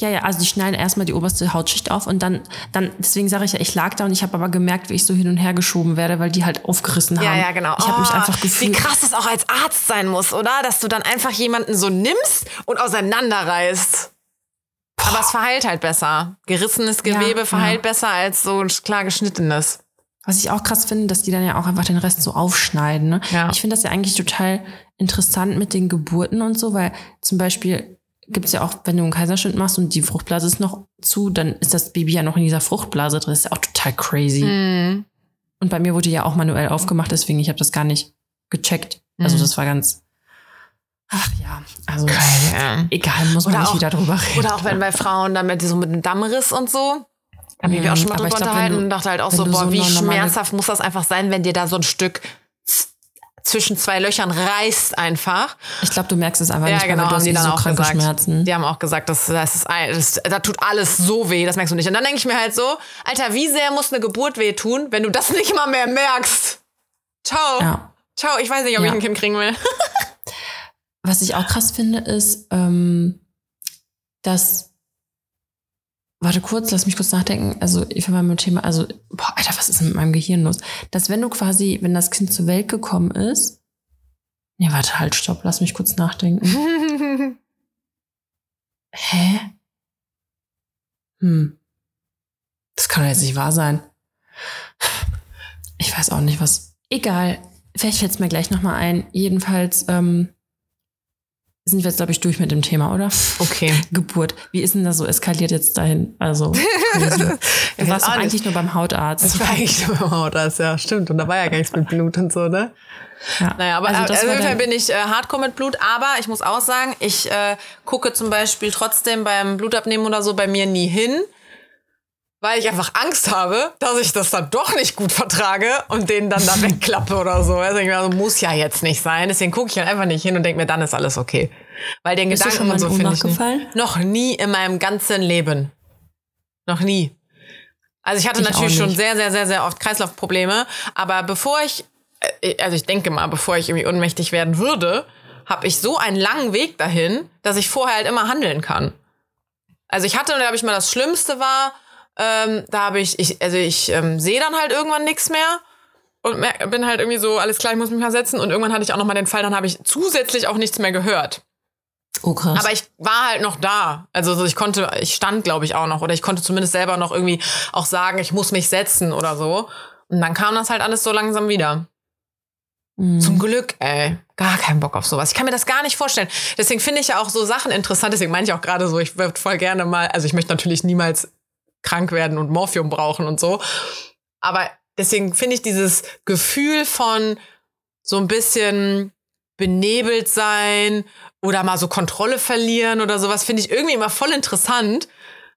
Ja, ja, also die schneiden erstmal die oberste Hautschicht auf und dann, dann deswegen sage ich ja, ich lag da und ich habe aber gemerkt, wie ich so hin und her geschoben werde, weil die halt aufgerissen haben.
Ja, ja, genau.
Ich habe mich
Oh,
einfach gefühlt.
Wie krass das auch als Arzt sein muss, oder? Dass du dann einfach jemanden so nimmst und auseinanderreißt. Aber es verheilt halt besser. Gerissenes Gewebe
Ja,
verheilt
ja.
besser als so ein klar geschnittenes.
Was ich auch krass finde, dass die dann ja auch einfach den Rest so aufschneiden. Ne?
Ja.
Ich finde das ja eigentlich total interessant mit den Geburten und so, weil zum Beispiel gibt's ja auch, wenn du einen Kaiserschnitt machst und die Fruchtblase ist noch zu, dann ist das Baby ja noch in dieser Fruchtblase drin. Das ist ja auch total crazy.
Mhm.
Und bei mir wurde ja auch manuell aufgemacht, deswegen ich habe das gar nicht gecheckt. Also
Mhm.
das war ganz. Ach ja, also
Ja.
egal, muss man
Oder
nicht
auch-
wieder drüber reden.
Oder auch wenn bei Frauen damit so mit einem Dammriss und so. Da habe ich mich auch schon mal
Mhm,
drüber
glaub,
unterhalten
du-
und dachte halt auch so, boah,
so
wie schmerzhaft muss das einfach sein, wenn dir da so ein Stück zwischen zwei Löchern reißt einfach.
Ich glaube, du merkst es einfach
Ja,
nicht,
genau,
weil du hast
die dann
so
auch
kranke
gesagt.
Schmerzen.
Die haben auch gesagt, das, das ist ein, das, da tut alles so weh, das merkst du nicht. Und dann denke ich mir halt so, Alter, wie sehr muss eine Geburt wehtun, wenn du das nicht mal mehr merkst? Ciao.
Ja.
Ciao, ich weiß nicht, ob ich
Ja.
ein Kind kriegen will.
Was ich auch krass finde, ist, ähm, dass. Warte kurz, lass mich kurz nachdenken. Also, ich mit dem Thema, also, boah, Alter, was ist denn mit meinem Gehirn los? Dass wenn du quasi, wenn das Kind zur Welt gekommen ist. Nee, warte, halt, stopp, lass mich kurz nachdenken. Hä? Hm. Das kann doch jetzt nicht wahr sein. Ich weiß auch nicht, was. Egal. Vielleicht fällt es mir gleich nochmal ein. Jedenfalls ähm, sind wir jetzt, glaube ich, durch mit dem Thema, oder?
Okay.
Geburt. Wie ist denn das so eskaliert jetzt dahin? Also, du warst doch eigentlich nur beim Hautarzt.
Das war eigentlich nur beim Hautarzt, ja, stimmt. Und da war ja gar nichts mit Blut und so, ne?
Ja.
Naja, aber
Also das
auf jeden Fall bin ich äh, hardcore mit Blut. Aber ich muss auch sagen, ich äh, gucke zum Beispiel trotzdem beim Blutabnehmen oder so bei mir nie hin, weil ich einfach Angst habe, dass ich das dann doch nicht gut vertrage und den dann da wegklappe oder so. Also, also muss ja jetzt nicht sein. Deswegen gucke ich halt einfach nicht hin und denke mir, dann ist alles okay. Weil den
Bist
Gedanken und so
in
finde ich nicht. noch nie in meinem ganzen Leben. Noch nie. Also ich hatte
Ich
natürlich schon sehr, sehr, sehr, sehr oft Kreislaufprobleme. Aber bevor ich, äh, also ich denke mal, bevor ich irgendwie ohnmächtig werden würde, habe ich so einen langen Weg dahin, dass ich vorher halt immer handeln kann. Also ich hatte, habe ich mal das Schlimmste war, ähm, da habe ich, ich, also ich ähm, sehe dann halt irgendwann nichts mehr und mer- bin halt irgendwie so, alles klar, ich muss mich mal setzen. Und irgendwann hatte ich auch noch mal den Fall, dann habe ich zusätzlich auch nichts mehr gehört.
Oh, krass.
Aber ich war halt noch da. Also so, ich konnte, ich stand, glaube ich, auch noch. Oder ich konnte zumindest selber noch irgendwie auch sagen, ich muss mich setzen oder so. Und dann kam das halt alles so langsam wieder.
Mhm.
Zum Glück, ey. Gar keinen Bock auf sowas. Ich kann mir das gar nicht vorstellen. Deswegen finde ich ja auch so Sachen interessant. Deswegen meine ich auch gerade so, ich würde voll gerne mal, also ich möchte natürlich niemals krank werden und Morphium brauchen und so. Aber deswegen finde ich dieses Gefühl von so ein bisschen benebelt sein oder mal so Kontrolle verlieren oder sowas, finde ich irgendwie immer voll interessant.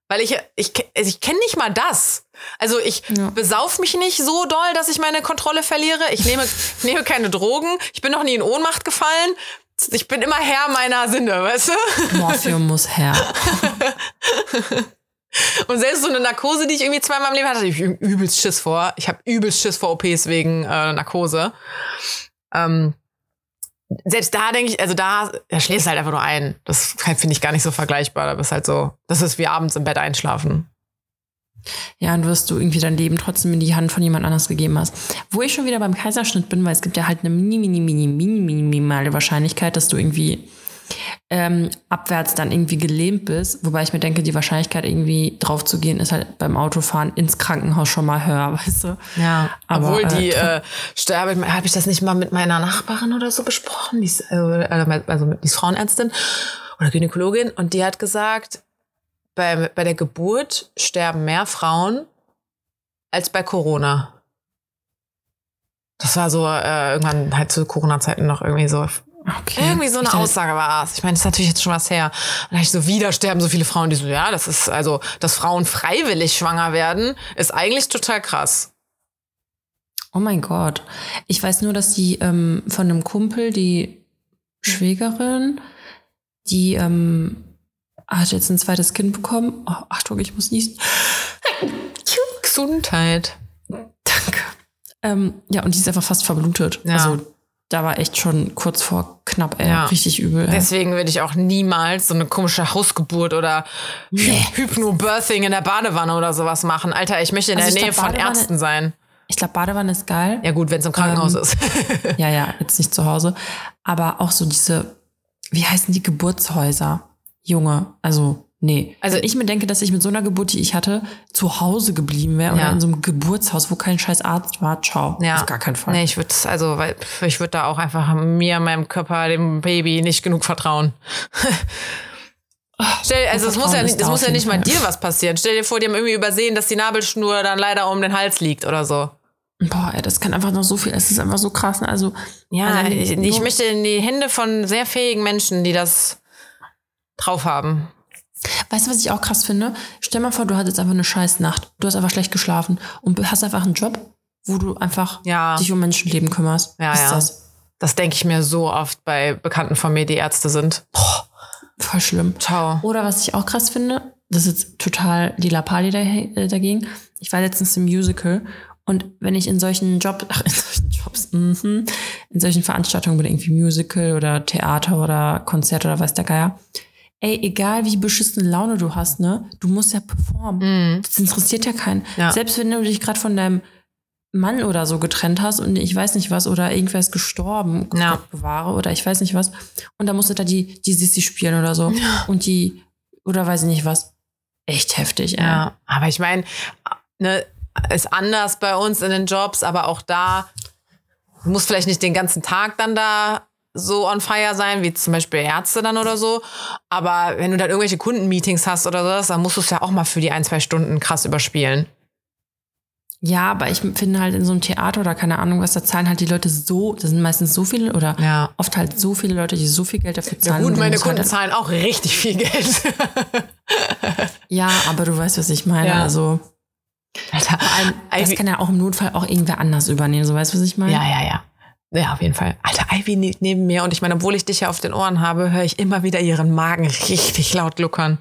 Weil ich, ich, also ich kenne nicht mal das. Also ich
Ja.
besauf mich nicht so doll, dass ich meine Kontrolle verliere. Ich nehme, nehme keine Drogen. Ich bin noch nie in Ohnmacht gefallen. Ich bin immer Herr meiner Sinne, weißt du?
Morphium muss her.
Und selbst so eine Narkose, die ich irgendwie zweimal im Leben hatte, hatte ich übelst Schiss vor. Ich habe übelst Schiss vor OPs wegen äh, Narkose. Ähm, selbst da denke ich, also da, da schläfst du halt einfach nur ein. Das finde ich gar nicht so vergleichbar. Da bist halt so, das ist wie abends im Bett einschlafen.
Ja, und wirst du irgendwie dein Leben trotzdem in die Hand von jemand anders gegeben hast. Wo ich schon wieder beim Kaiserschnitt bin, weil es gibt ja halt eine mini, mini, mini, mini, minimale Wahrscheinlichkeit, dass du irgendwie ähm, abwärts dann irgendwie gelähmt bist. Wobei ich mir denke, die Wahrscheinlichkeit irgendwie drauf zu gehen, ist halt beim Autofahren ins Krankenhaus schon mal höher, weißt du?
Ja,
Aber,
obwohl
äh,
die äh, Sterbe, habe ich das nicht mal mit meiner Nachbarin oder so besprochen, die ist, äh, also mit, die ist Frauenärztin oder Gynäkologin und die hat gesagt, bei, bei der Geburt sterben mehr Frauen als bei Corona. Das war so äh, irgendwann halt zu Corona-Zeiten noch irgendwie so.
Okay.
Irgendwie so eine
dachte-
Aussage war es. Ich meine, das ist natürlich jetzt schon was her. Und da ich so, wieder sterben so viele Frauen, die so, ja, das ist also, dass Frauen freiwillig schwanger werden, ist eigentlich total krass.
Oh mein Gott. Ich weiß nur, dass die ähm, von einem Kumpel, die Schwägerin, die ähm, hat jetzt ein zweites Kind bekommen. Oh, Achtung, ich muss niesen.
Gesundheit.
Danke. Ähm, ja, und die ist einfach fast verblutet.
Ja.
Also da war echt schon kurz vor knapp, ey,
Ja.
richtig übel. Ey.
Deswegen würde ich auch niemals so eine komische Hausgeburt oder
Nee.
Hypnobirthing in der Badewanne oder sowas machen. Alter, ich möchte in
Also
der Nähe
glaub,
von Ärzten sein.
Ich glaube, Badewanne ist geil.
Ja gut, wenn es im Krankenhaus
Ähm,
ist.
Ja, ja, jetzt nicht zu Hause. Aber auch so diese, wie heißen die Geburtshäuser? Junge, also nee.
Also-
ich mir denke, dass ich mit so einer Geburt, die ich hatte, zu Hause geblieben wäre
Ja.
oder in so einem Geburtshaus, wo kein scheiß Arzt war. Ciao.
Ja.
Auf gar keinen Fall.
Nee, ich würde also, weil ich würde da auch einfach mir, meinem Körper, dem Baby nicht genug vertrauen. Stell, also es muss ja, nicht- es muss ja nicht mal dir was passieren. Stell dir vor, die haben irgendwie übersehen, dass die Nabelschnur dann leider um den Hals liegt oder so.
Boah, ey, das kann einfach noch so viel. Es ist einfach so krass. ne? Also,
Ja,
also
ich, ich möchte in die Hände von sehr fähigen Menschen, die das drauf haben.
Weißt du, was ich auch krass finde? Stell mal vor, du hattest einfach eine scheiß Nacht. Du hast einfach schlecht geschlafen und hast einfach einen Job, wo du einfach
Ja.
dich um Menschenleben kümmerst.
Ja,
was ist
ja.
das?
Das denke ich mir so oft bei Bekannten von mir, die Ärzte sind. Boah,
Voll schlimm.
ciao.
Oder was ich auch krass finde, das ist jetzt total die äh, dagegen. Ich war letztens im Musical und wenn ich in solchen Job, ach, in solchen Jobs, mhm, in solchen Veranstaltungen oder irgendwie Musical oder Theater oder Konzert oder weiß der Geier. Ey, egal wie beschissene Laune du hast, ne, du musst ja performen. Das interessiert ja keinen.
Ja.
Selbst wenn du dich gerade von deinem Mann oder so getrennt hast und ich weiß nicht was oder irgendwer ist gestorben,
Ja.
Gott bewahre oder ich weiß nicht was und da musst du da die die Sissi spielen oder so und die oder weiß ich nicht was. Echt heftig, ey.
Ja, aber ich meine, ne, ist anders bei uns in den Jobs, aber auch da muss vielleicht nicht den ganzen Tag dann da so on fire sein, wie zum Beispiel Ärzte dann oder so. Aber wenn du dann irgendwelche Kundenmeetings hast oder sowas, dann musst du es ja auch mal für die ein, zwei Stunden krass überspielen.
Ja, aber ich finde halt in so einem Theater oder keine Ahnung was, da zahlen halt die Leute so, das sind meistens so viele oder
Ja.
oft halt so viele Leute, die so viel Geld dafür
Ja,
zahlen.
gut,
Und du
meine
musst halt
Kunden zahlen auch richtig viel Geld.
Ja, aber du weißt, was ich meine.
Ja.
Also,
Alter,
das
Ivy-
kann ja auch im Notfall auch irgendwer anders übernehmen. So weißt du, was ich meine?
Ja, ja, ja. Ja, auf jeden Fall. Alter, Ivy liegt neben mir und ich meine, obwohl ich dich ja auf den Ohren habe, höre ich immer wieder ihren Magen richtig laut gluckern.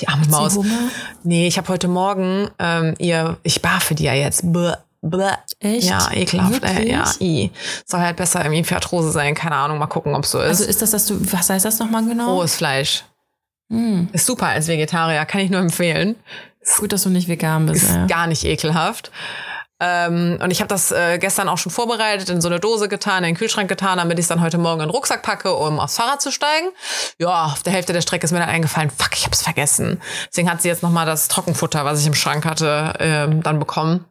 Die arme Maus.
Hunger?
Nee, ich habe heute Morgen ähm, ihr, ich barfe die ja jetzt. Bäh, bäh.
Echt?
Ja, ekelhaft. Ey,
Wirklich?
ja, i. Soll halt besser irgendwie für Arthrose sein. Keine Ahnung, mal gucken, ob so ist.
Also ist das, dass du, was heißt das nochmal genau?
Rohes Fleisch.
Hm.
Ist super als Vegetarier, kann ich nur empfehlen.
Gut, dass du nicht vegan bist.
Ist
Ja.
gar nicht ekelhaft. Ähm, und ich habe das äh, gestern auch schon vorbereitet, in so eine Dose getan, in den Kühlschrank getan, damit ich es dann heute Morgen in den Rucksack packe, um aufs Fahrrad zu steigen. Ja, auf der Hälfte der Strecke ist mir dann eingefallen, fuck, ich hab's vergessen. Deswegen hat sie jetzt nochmal das Trockenfutter, was ich im Schrank hatte, ähm, dann bekommen.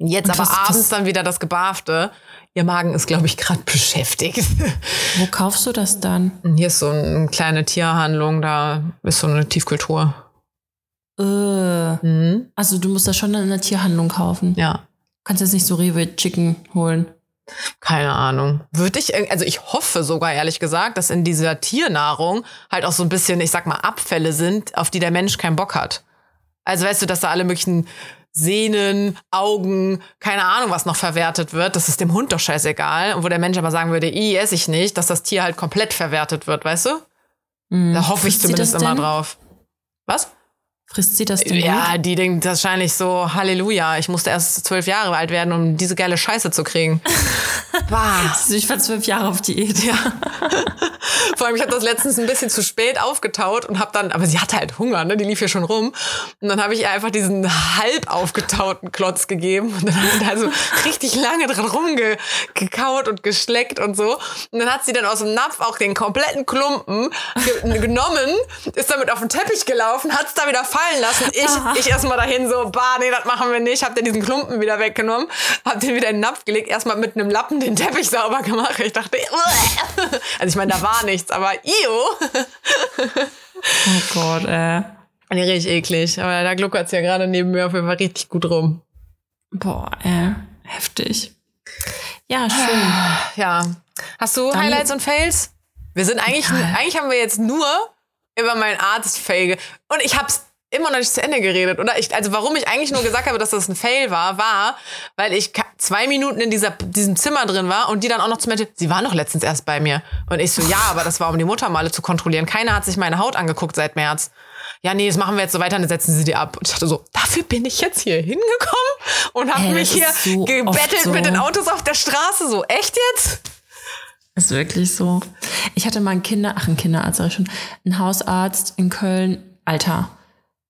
Jetzt
Und
aber
was- was-
abends dann wieder das Gebarfte. Ihr Magen ist, glaube ich, gerade beschäftigt.
Wo kaufst du das dann?
Hier ist so eine kleine Tierhandlung, da ist so eine Tiefkultur.
Äh,
Mhm.
also du musst das schon in der Tierhandlung kaufen.
Ja.
Kannst jetzt nicht so Rewe Chicken holen.
Keine Ahnung. Würde ich, also ich hoffe sogar ehrlich gesagt, dass in dieser Tiernahrung halt auch so ein bisschen, ich sag mal, Abfälle sind, auf die der Mensch keinen Bock hat. Also weißt du, dass da alle möglichen Sehnen, Augen, keine Ahnung, was noch verwertet wird, das ist dem Hund doch scheißegal. Und wo der Mensch aber sagen würde, i, esse ich nicht, dass das Tier halt komplett verwertet wird, weißt du?
Hm.
Da hoffe ich zumindest immer
denn?
drauf. Was?
Frisst sie das denn
Ja,
gut?
die denkt wahrscheinlich so, Halleluja, ich musste erst zwölf Jahre alt werden, um diese geile Scheiße zu kriegen.
Ich war zwölf Jahre auf Diät. Ja.
Vor allem, ich habe das letztens ein bisschen zu spät aufgetaut und habe dann, aber sie hatte halt Hunger, ne? Die lief hier schon rum. Und dann habe ich ihr einfach diesen halb aufgetauten Klotz gegeben. Und dann hat sie da so richtig lange dran rumgekaut und geschleckt und so. Und dann hat sie dann aus dem Napf auch den kompletten Klumpen ge genommen, ist damit auf den Teppich gelaufen, hat es da wieder fallen lassen. Ich, ich erstmal dahin so, bah, nee, das machen wir nicht. Hab dann diesen Klumpen wieder weggenommen, hab den wieder in den Napf gelegt, erstmal mit einem Lappen den Teppich sauber gemacht. Ich dachte, Uäh. also ich meine, da war nichts, aber io.
Oh Gott, äh.
Nee, richtig eklig. Aber da gluckert's ja gerade neben mir auf jeden Fall richtig gut rum.
Boah, äh. Heftig. Ja, schön.
Ja. Hast du
Dann-
Highlights und Fails? Wir sind eigentlich,
Ja.
eigentlich haben wir jetzt nur über meinen Artist-Fail. ge- Und ich hab's immer noch nicht zu Ende geredet, oder? Ich, also warum ich eigentlich nur gesagt habe, dass das ein Fail war, war, weil ich zwei Minuten in dieser, diesem Zimmer drin war und die dann auch noch zu mir sie war noch letztens erst bei mir. Und ich so, ja, aber das war, um die Muttermale zu kontrollieren. Keiner hat sich meine Haut angeguckt seit März. Ja, nee, das machen wir jetzt so weiter, dann setzen sie die ab. Und ich dachte so, dafür bin ich jetzt hier hingekommen und habe mich hier
so
gebettelt
so.
mit den Autos auf der Straße. So, echt jetzt?
Ist wirklich so. Ich hatte mal einen Kinder, ach, einen Kinderarzt, ich schon, einen Hausarzt in Köln. Alter,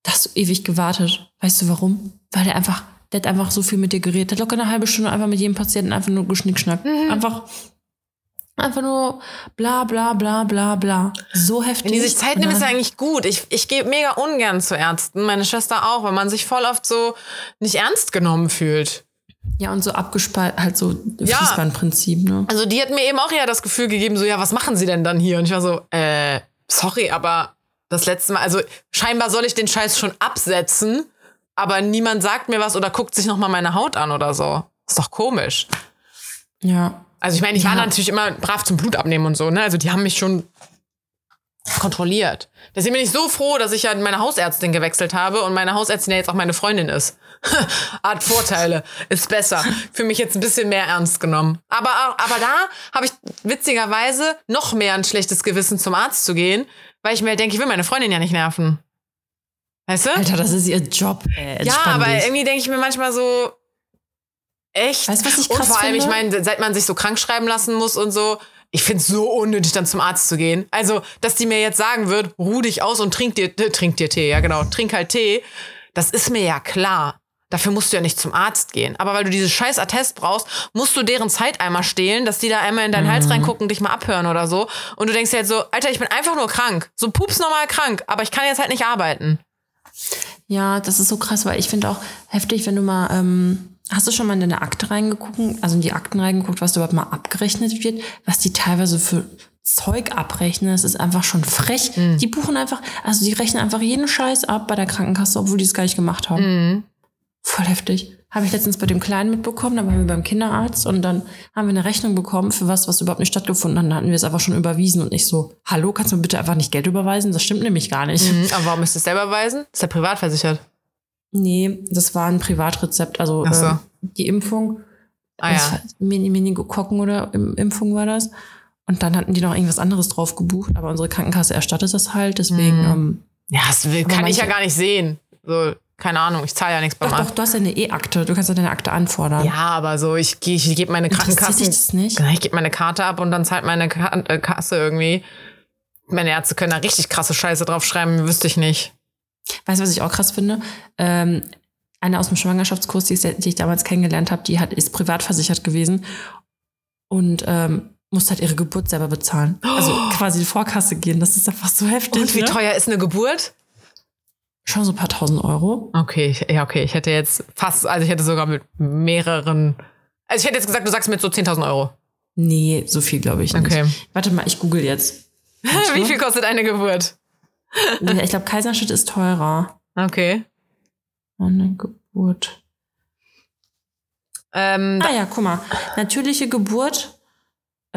da hast du ewig gewartet. Weißt du warum? Weil der einfach, der hat einfach so viel mit dir geredet. Der hat locker eine halbe Stunde einfach mit jedem Patienten einfach nur geschnickschnackt.
Mhm.
Einfach, einfach nur bla bla bla bla bla. So heftig.
Wenn die sich Zeit nehmen, ist ja eigentlich gut. Ich, ich gehe mega ungern zu Ärzten, meine Schwester auch, weil man sich voll oft so nicht ernst genommen fühlt.
Ja, und so abgespalten, halt so
Ja.
Fließbandprinzip, ne?
Also die hat mir eben auch eher das Gefühl gegeben, so, ja, was machen sie denn dann hier? Und ich war so, äh, sorry, aber das letzte Mal, also scheinbar soll ich den Scheiß schon absetzen, aber niemand sagt mir was oder guckt sich nochmal meine Haut an oder so. Ist doch komisch.
Ja.
Also ich meine, ich war
Ja.
natürlich immer brav zum Blut abnehmen und so, ne? Also die haben mich schon kontrolliert. Deswegen bin ich so froh, dass ich ja meine Hausärztin gewechselt habe und meine Hausärztin ja jetzt auch meine Freundin ist. Hat Vorteile, ist besser. Für mich jetzt ein bisschen mehr ernst genommen. Aber, aber da habe ich witzigerweise noch mehr ein schlechtes Gewissen zum Arzt zu gehen, weil ich mir denke, ich will meine Freundin ja nicht nerven. Weißt du?
Alter, das ist ihr Job, ey.
ja, aber
dich.
irgendwie denke ich mir manchmal so, Echt?
Weißt was ich
und
krass
vor allem,
finde?
ich meine, seit man sich so krank schreiben lassen muss und so, ich finde es so unnötig, dann zum Arzt zu gehen. Also, dass die mir jetzt sagen wird, ruh dich aus und trink dir, äh, trink dir Tee, ja genau, trink halt Tee, das ist mir ja klar. Dafür musst du ja nicht zum Arzt gehen. Aber weil du dieses scheiß Attest brauchst, musst du deren Zeit einmal stehlen, dass die da einmal in deinen
Mhm.
Hals reingucken, dich mal abhören oder so. Und du denkst dir halt so, Alter, ich bin einfach nur krank. So pups normal krank, aber ich kann jetzt halt nicht arbeiten.
Ja, das ist so krass, weil ich finde auch heftig, wenn du mal, ähm, hast du schon mal in deine Akte reingeguckt, also in die Akten reingeguckt, was da überhaupt mal abgerechnet wird, was die teilweise für Zeug abrechnen, das ist einfach schon frech. Die buchen einfach, also die rechnen einfach jeden Scheiß ab bei der Krankenkasse, obwohl die es gar nicht gemacht haben. Voll heftig. Habe ich letztens bei dem Kleinen mitbekommen, da waren wir beim Kinderarzt und dann haben wir eine Rechnung bekommen für was, was überhaupt nicht stattgefunden hat. Dann hatten wir es einfach schon überwiesen und nicht so, hallo, kannst du mir bitte einfach nicht Geld überweisen? Das stimmt nämlich gar nicht.
Mhm, aber warum müsst ihr es selber weisen? Ist der privat versichert?
Nee, das war ein Privatrezept, also
so.
äh, die Impfung.
Ah ja.
Meningokokken oder Im- Impfung war das. Und dann hatten die noch irgendwas anderes drauf gebucht, aber unsere Krankenkasse erstattet das halt, deswegen.
Mhm.
Ähm,
Ja, das will, kann ich ja
manche-
gar nicht sehen. So, keine Ahnung, ich zahle ja nichts beim
doch, doch, du hast ja eine E-Akte, du kannst ja deine Akte anfordern.
Ja, aber so, ich, ich gebe meine Krankenkasse.
das nicht?
Ich gebe meine Karte ab und dann zahlt meine äh, Kasse irgendwie. Meine Ärzte können da richtig krasse Scheiße draufschreiben, wüsste ich nicht.
Weißt du, was ich auch krass finde? Ähm, eine aus dem Schwangerschaftskurs, die, ich- die ich damals kennengelernt habe, die hat, ist privat versichert gewesen und ähm, musste halt ihre Geburt selber bezahlen. Also quasi die Vorkasse gehen. Das ist einfach so heftig.
Und wie
ne?
teuer ist eine Geburt?
Schon so ein paar tausend Euro.
Okay, ich, ja, okay. Ich hätte jetzt fast, also ich hätte sogar mit mehreren. Also ich hätte jetzt gesagt, du sagst mit so 10.000 Euro.
Nee, so viel glaube ich nicht.
Okay.
Warte mal, ich google jetzt.
Wie viel kostet eine Geburt?
Ich glaube, Kaiserschnitt ist teurer.
Okay.
Eine Geburt.
Ähm,
Ah ja, guck mal. Natürliche Geburt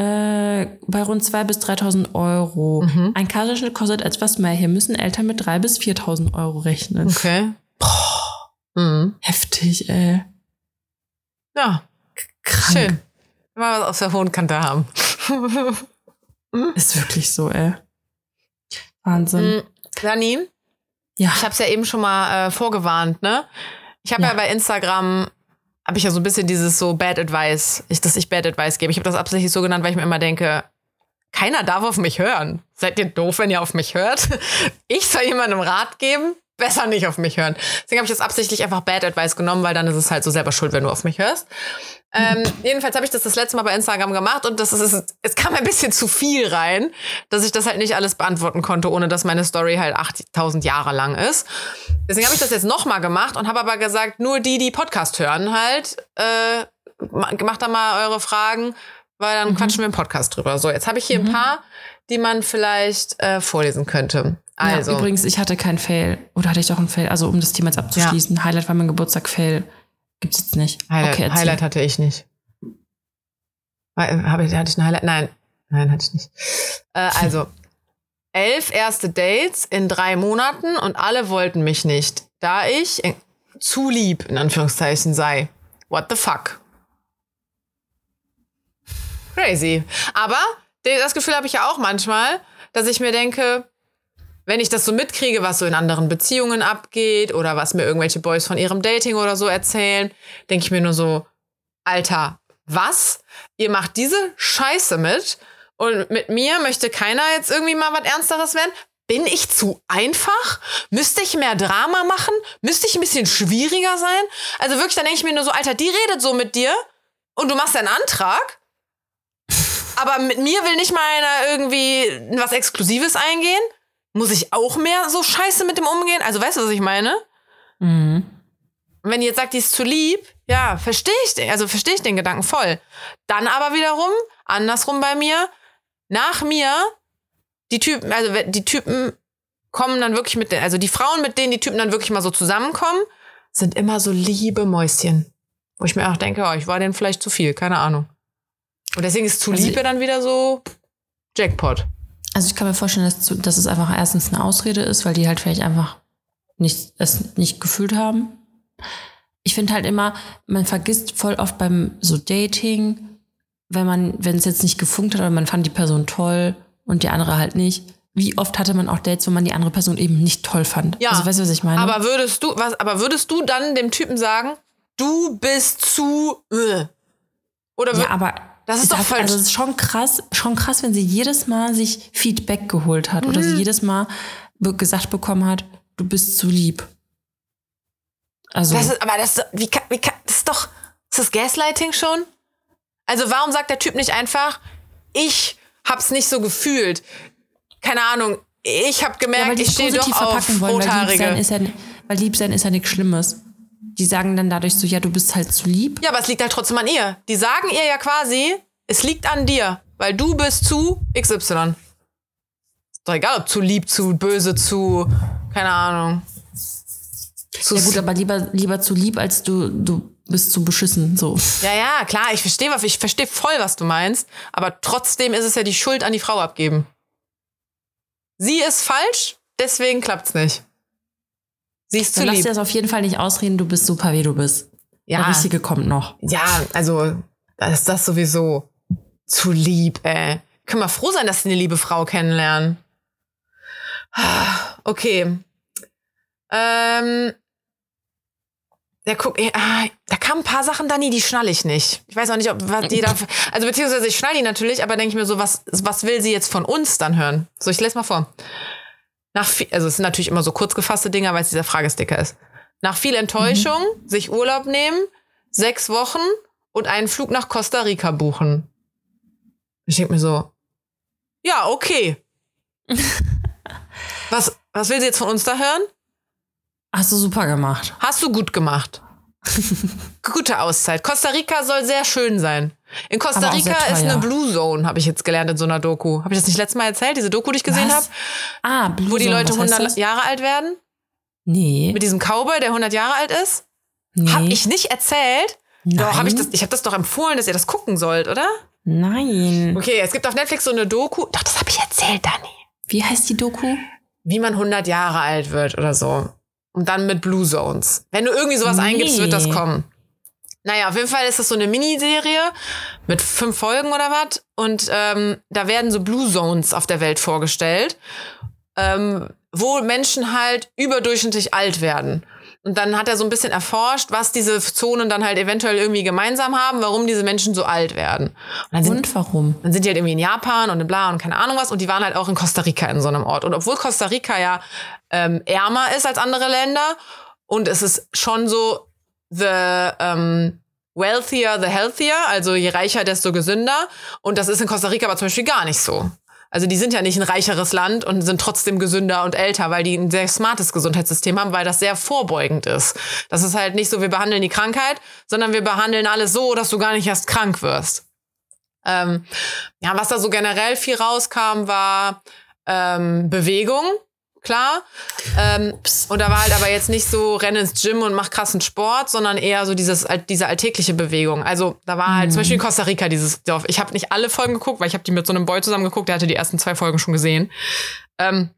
äh, bei rund 2.000 bis 3.000 Euro.
Mhm.
Ein Kaiserschnitt kostet etwas mehr. Hier müssen Eltern mit 3.000 bis 4.000 Euro rechnen.
okay. Mhm.
Heftig, ey.
Ja,
Krank.
schön. Mal was auf der hohen Kante haben.
Ist wirklich so, ey. Wahnsinn.
Mhm. Dani,
Ja.
ich habe es ja eben schon mal äh, vorgewarnt, ne? Ich habe ja.
Ja.
bei Instagram habe ich ja so ein bisschen dieses so Bad Advice, ich, dass ich Bad Advice gebe. Ich habe das absichtlich so genannt, weil ich mir immer denke, keiner darf auf mich hören. Seid ihr doof, wenn ihr auf mich hört? Ich soll jemandem Rat geben? Besser nicht auf mich hören. Deswegen habe ich das absichtlich einfach Bad Advice genommen, weil dann ist es halt so selber schuld, wenn du auf mich hörst. Ähm, jedenfalls habe ich das das letzte Mal bei Instagram gemacht und das ist, es kam ein bisschen zu viel rein, dass ich das halt nicht alles beantworten konnte, ohne dass meine Story halt 8000 Jahre lang ist. Deswegen habe ich das jetzt nochmal gemacht und habe aber gesagt, nur die, die Podcast hören halt, äh, ma- macht da mal eure Fragen, weil dann quatschen wir im Podcast drüber. So, jetzt habe ich hier ein paar, die man vielleicht äh, vorlesen könnte. Also,
Ja, übrigens, ich hatte kein Fail. Oder hatte ich doch ein Fail? Also, um das Thema jetzt abzuschließen. Highlight war mein Geburtstag, Fail. Gibt's jetzt nicht.
Highlight,
okay.
Highlight hatte ich nicht. Weil, Habe ich, hatte ich ein Highlight? Nein, nein, hatte ich nicht. Äh, also, elf erste Dates in drei Monaten und alle wollten mich nicht, da ich zu lieb, in Anführungszeichen, sei. What the fuck? Crazy. Aber das Gefühl habe ich ja auch manchmal, dass ich mir denke, wenn ich das so mitkriege, was so in anderen Beziehungen abgeht oder was mir irgendwelche Boys von ihrem Dating oder so erzählen, denke ich mir nur so, Alter, was? Ihr macht diese Scheiße mit und mit mir möchte keiner jetzt irgendwie mal was Ernsteres werden? Bin ich zu einfach? Müsste ich mehr Drama machen? Müsste ich ein bisschen schwieriger sein? Also wirklich, dann denke ich mir nur so, Alter, die redet so mit dir und du machst einen Antrag, aber mit mir will nicht mal einer irgendwie was Exklusives eingehen? Muss ich auch mehr so scheiße mit dem umgehen? Also weißt du, was ich meine?
Mhm.
Wenn ihr jetzt sagt, die ist zu lieb, ja, verstehe ich den, also verstehe ich den Gedanken voll. Dann aber wiederum, andersrum bei mir, nach mir, die Typen, also die Typen kommen dann wirklich mit, den, also die Frauen, mit denen die Typen dann wirklich mal so zusammenkommen, sind immer so liebe Mäuschen. Wo ich mir auch denke, oh, ich war denen vielleicht zu viel, keine Ahnung. Und deswegen ist zu
Also
liebe dann wieder so Jackpot.
Also, ich kann mir vorstellen, dass, dass es einfach erstens eine Ausrede ist, weil die halt vielleicht einfach nicht, es nicht gefühlt haben. Ich finde halt immer, man vergisst voll oft beim so Dating, wenn man, wenn es jetzt nicht gefunkt hat, aber man fand die Person toll und die andere halt nicht. Wie oft hatte man auch Dates, wo man die andere Person eben nicht toll fand?
Ja,
Also weißt du, was ich meine?
Aber würdest du, was, aber würdest du dann dem Typen sagen, du bist zu. Äh. Oder
Ja, aber
Das ist doch falsch.
Also es ist schon krass, schon krass, wenn sie jedes Mal sich Feedback geholt hat oder
Mhm.
sie jedes Mal gesagt bekommen hat, du bist zu lieb. Also
Das ist, aber das, ist- wie, kann- wie, kann- das ist doch, ist das Gaslighting schon? Also warum sagt der Typ nicht einfach, ich hab's nicht so gefühlt? Keine Ahnung, ich hab
ja,
gemerkt,
weil die
ich stehe doch auf
wollen, weil lieb, sein
Rothaarige.
ist ja, weil lieb sein ist ja nichts Schlimmes. Die sagen dann dadurch so, ja, du bist halt zu lieb.
Ja, aber es liegt halt trotzdem an ihr. Die sagen ihr ja quasi, es liegt an dir, weil du bist zu XY. Ist doch egal, ob zu lieb, zu böse, zu, keine Ahnung. Zu
Ja gut, aber lieber, lieber zu lieb, als du, du bist zu beschissen. So.
Ja, ja, klar, ich verstehe, was- ich verstehe voll, was du meinst, aber trotzdem ist es ja die Schuld an die Frau abgeben. Sie ist falsch, deswegen klappt's nicht. Sie ist zu
Dann lass
lieb.
dir das auf jeden Fall nicht ausreden, du bist super, wie du bist. Der
Ja,
Richtige kommt noch.
ja, also, das ist das sowieso. Zu lieb, ey. Können wir froh sein, dass sie eine liebe Frau kennenlernen. Okay. Ähm. Ja, guck, da kamen ein paar Sachen, Dani, die schnall ich nicht. Ich weiß auch nicht, ob was die da. Also, beziehungsweise ich schnall die natürlich, aber denke ich mir so, was, was will sie jetzt von uns dann hören? So, ich lese mal vor. Nach viel, also, es sind natürlich immer so kurz gefasste Dinger, weil es dieser Fragesticker ist. Nach viel Enttäuschung, sich Urlaub nehmen, sechs Wochen und einen Flug nach Costa Rica buchen. Ich denke mir so, ja, okay. was, was will sie jetzt von uns da hören?
Hast du super gemacht.
Hast du gut gemacht. Gute Auszeit. Costa Rica soll sehr schön sein. In Costa Rica ist eine Blue Zone, habe ich jetzt gelernt in so einer Doku. Habe ich das nicht letztes Mal erzählt, diese Doku, die ich gesehen habe?
Ah, Blue
Wo die
Zone,
Leute
was heißt
100
das?
Jahre alt werden?
Nee.
Mit diesem Cowboy, der 100 Jahre alt ist?
nee.
Hab ich nicht erzählt? Doch, habe ich
Nein.
das, ich habe das doch empfohlen, dass ihr das gucken sollt, oder?
Nein.
Okay, es gibt auf Netflix so eine Doku. Doch, das habe ich erzählt, Dani.
Wie heißt die Doku?
Wie man 100 Jahre alt wird oder so. Und dann mit Blue Zones. Wenn du irgendwie sowas eingibst, wird das
Nee.
kommen. Naja, auf jeden Fall ist das so eine Miniserie mit fünf Folgen oder was. Und ähm, da werden so Blue Zones auf der Welt vorgestellt, ähm, wo Menschen halt überdurchschnittlich alt werden. Und dann hat er so ein bisschen erforscht, was diese Zonen dann halt eventuell irgendwie gemeinsam haben, warum diese Menschen so alt werden. Und dann sind
Und warum?
dann sind die halt irgendwie in Japan und in bla und keine Ahnung was und die waren halt auch in Costa Rica in so einem Ort. Und obwohl Costa Rica ja ähm, ärmer ist als andere Länder und es ist schon so the ähm, wealthier, the healthier, also je reicher, desto gesünder. Und das ist in Costa Rica aber zum Beispiel gar nicht so. Also die sind ja nicht ein reicheres Land und sind trotzdem gesünder und älter, weil die ein sehr smartes Gesundheitssystem haben, weil das sehr vorbeugend ist. Das ist halt nicht so, wir behandeln die Krankheit, sondern wir behandeln alles so, dass du gar nicht erst krank wirst. Ähm, ja, was da so generell viel rauskam, war ähm, Bewegung, klar. Ähm, und da war halt aber jetzt nicht so, renn ins Gym und mach krassen Sport, sondern eher so dieses, diese alltägliche Bewegung. Also da war halt zum Beispiel in Costa Rica dieses Dorf. Ich habe nicht alle Folgen geguckt, weil ich habe die mit so einem Boy zusammen geguckt, der hatte die ersten zwei Folgen schon gesehen. Ähm,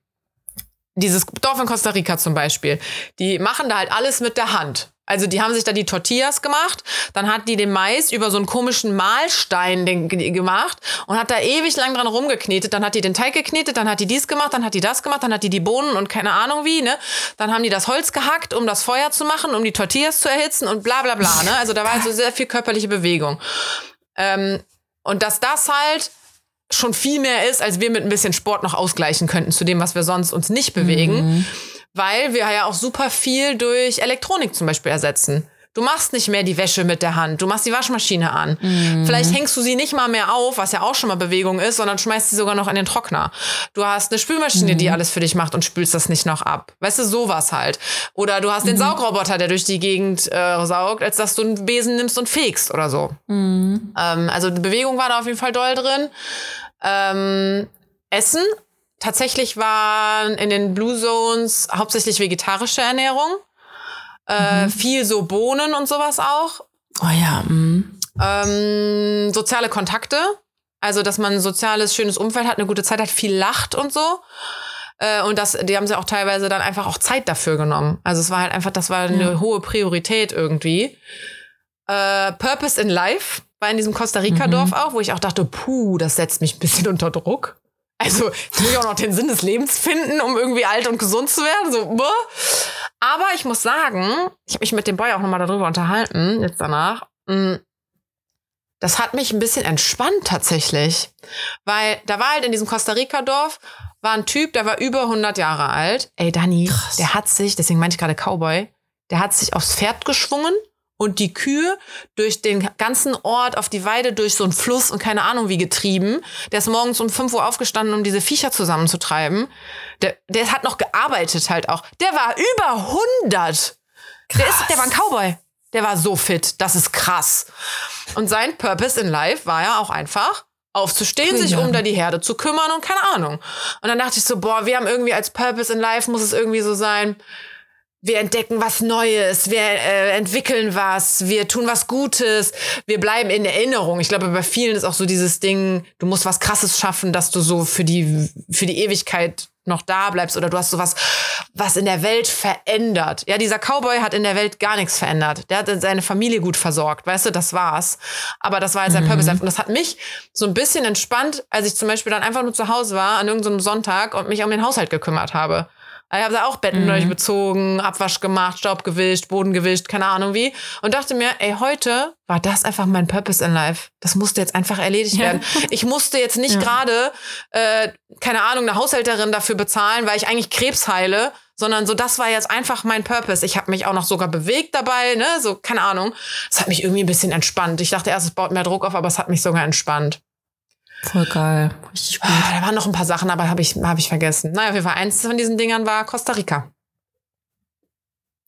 dieses Dorf in Costa Rica zum Beispiel, die machen da halt alles mit der Hand. Also die haben sich da die Tortillas gemacht, dann hat die den Mais über so einen komischen Mahlstein gemacht und hat da ewig lang dran rumgeknetet. Dann hat die den Teig geknetet, dann hat die dies gemacht, dann hat die das gemacht, dann hat die die Bohnen und keine Ahnung wie, ne? Dann haben die das Holz gehackt, um das Feuer zu machen, um die Tortillas zu erhitzen und bla bla bla, ne? Also da war also sehr viel körperliche Bewegung. Ähm, und dass das halt schon viel mehr ist, als wir mit ein bisschen Sport noch ausgleichen könnten zu dem, was wir sonst uns nicht bewegen. Weil wir ja auch super viel durch Elektronik zum Beispiel ersetzen. Du machst nicht mehr die Wäsche mit der Hand, du machst die Waschmaschine an. Vielleicht hängst du sie nicht mal mehr auf, was ja auch schon mal Bewegung ist, sondern schmeißt sie sogar noch in den Trockner. Du hast eine Spülmaschine, die alles für dich macht und spülst das nicht noch ab. Weißt du, sowas halt. Oder du hast den Saugroboter, der durch die Gegend äh, saugt, als dass du einen Besen nimmst und fegst oder so. Ähm, also die Bewegung war da auf jeden Fall doll drin. Ähm, Essen. Tatsächlich waren in den Blue Zones hauptsächlich vegetarische Ernährung. Äh, Viel so Bohnen und sowas auch.
Oh ja, mm.
Ähm, soziale Kontakte. Also, dass man ein soziales, schönes Umfeld hat, eine gute Zeit hat, viel lacht und so. Äh, und das, die haben sie auch teilweise dann einfach auch Zeit dafür genommen. Also es war halt einfach, das war eine hohe Priorität irgendwie. Äh, Purpose in Life war in diesem Costa Rica-Dorf auch, wo ich auch dachte, puh, das setzt mich ein bisschen unter Druck. Also, ich muss auch noch den Sinn des Lebens finden, um irgendwie alt und gesund zu werden. So, boah. Aber ich muss sagen, ich habe mich mit dem Boy auch nochmal darüber unterhalten, jetzt danach. Mm, das hat mich ein bisschen entspannt tatsächlich. Weil da war halt in diesem Costa Rica-Dorf, war ein Typ, der war über 100 Jahre alt. Ey, Dani,
Krass.
der hat sich, deswegen meinte ich gerade Cowboy, der hat sich aufs Pferd geschwungen und die Kühe durch den ganzen Ort auf die Weide durch so einen Fluss und keine Ahnung wie getrieben. Der ist morgens um 5 Uhr aufgestanden, um diese Viecher zusammenzutreiben. Der, der hat noch gearbeitet halt auch. Der war über 100. Der, ist, der war ein Cowboy. Der war so fit. Das ist krass. Und sein Purpose in Life war ja auch einfach, aufzustehen, sich um da die Herde zu kümmern und keine Ahnung. Und dann dachte ich so, boah, wir haben irgendwie als Purpose in Life, muss es irgendwie so sein, wir entdecken was Neues, wir äh, entwickeln was, wir tun was Gutes, wir bleiben in Erinnerung. Ich glaube, bei vielen ist auch so dieses Ding, du musst was Krasses schaffen, dass du so für die, für die Ewigkeit noch da bleibst oder du hast sowas, was in der Welt verändert. Ja, dieser Cowboy hat in der Welt gar nichts verändert. Der hat seine Familie gut versorgt, weißt du, das war's. Aber das war jetzt sein Purpose. Und das hat mich so ein bisschen entspannt, als ich zum Beispiel dann einfach nur zu Hause war an irgendeinem Sonntag und mich um den Haushalt gekümmert habe. Ich habe da auch Betten neu bezogen, Abwasch gemacht, Staub gewischt, Boden gewischt, keine Ahnung wie. Und dachte mir, ey, heute war das einfach mein Purpose in life. Das musste jetzt einfach erledigt werden. Ich musste jetzt nicht
Ja.
gerade, äh, keine Ahnung, eine Haushälterin dafür bezahlen, weil ich eigentlich Krebs heile, sondern so, das war jetzt einfach mein Purpose. Ich habe mich auch noch sogar bewegt dabei, ne, so, keine Ahnung. Es hat mich irgendwie ein bisschen entspannt. Ich dachte erst, es baut mehr Druck auf, aber es hat mich sogar entspannt.
Voll geil. Richtig gut.
Ah, da waren noch ein paar Sachen, aber habe ich, hab ich vergessen. Naja, auf jeden Fall, eins von diesen Dingern war Costa Rica.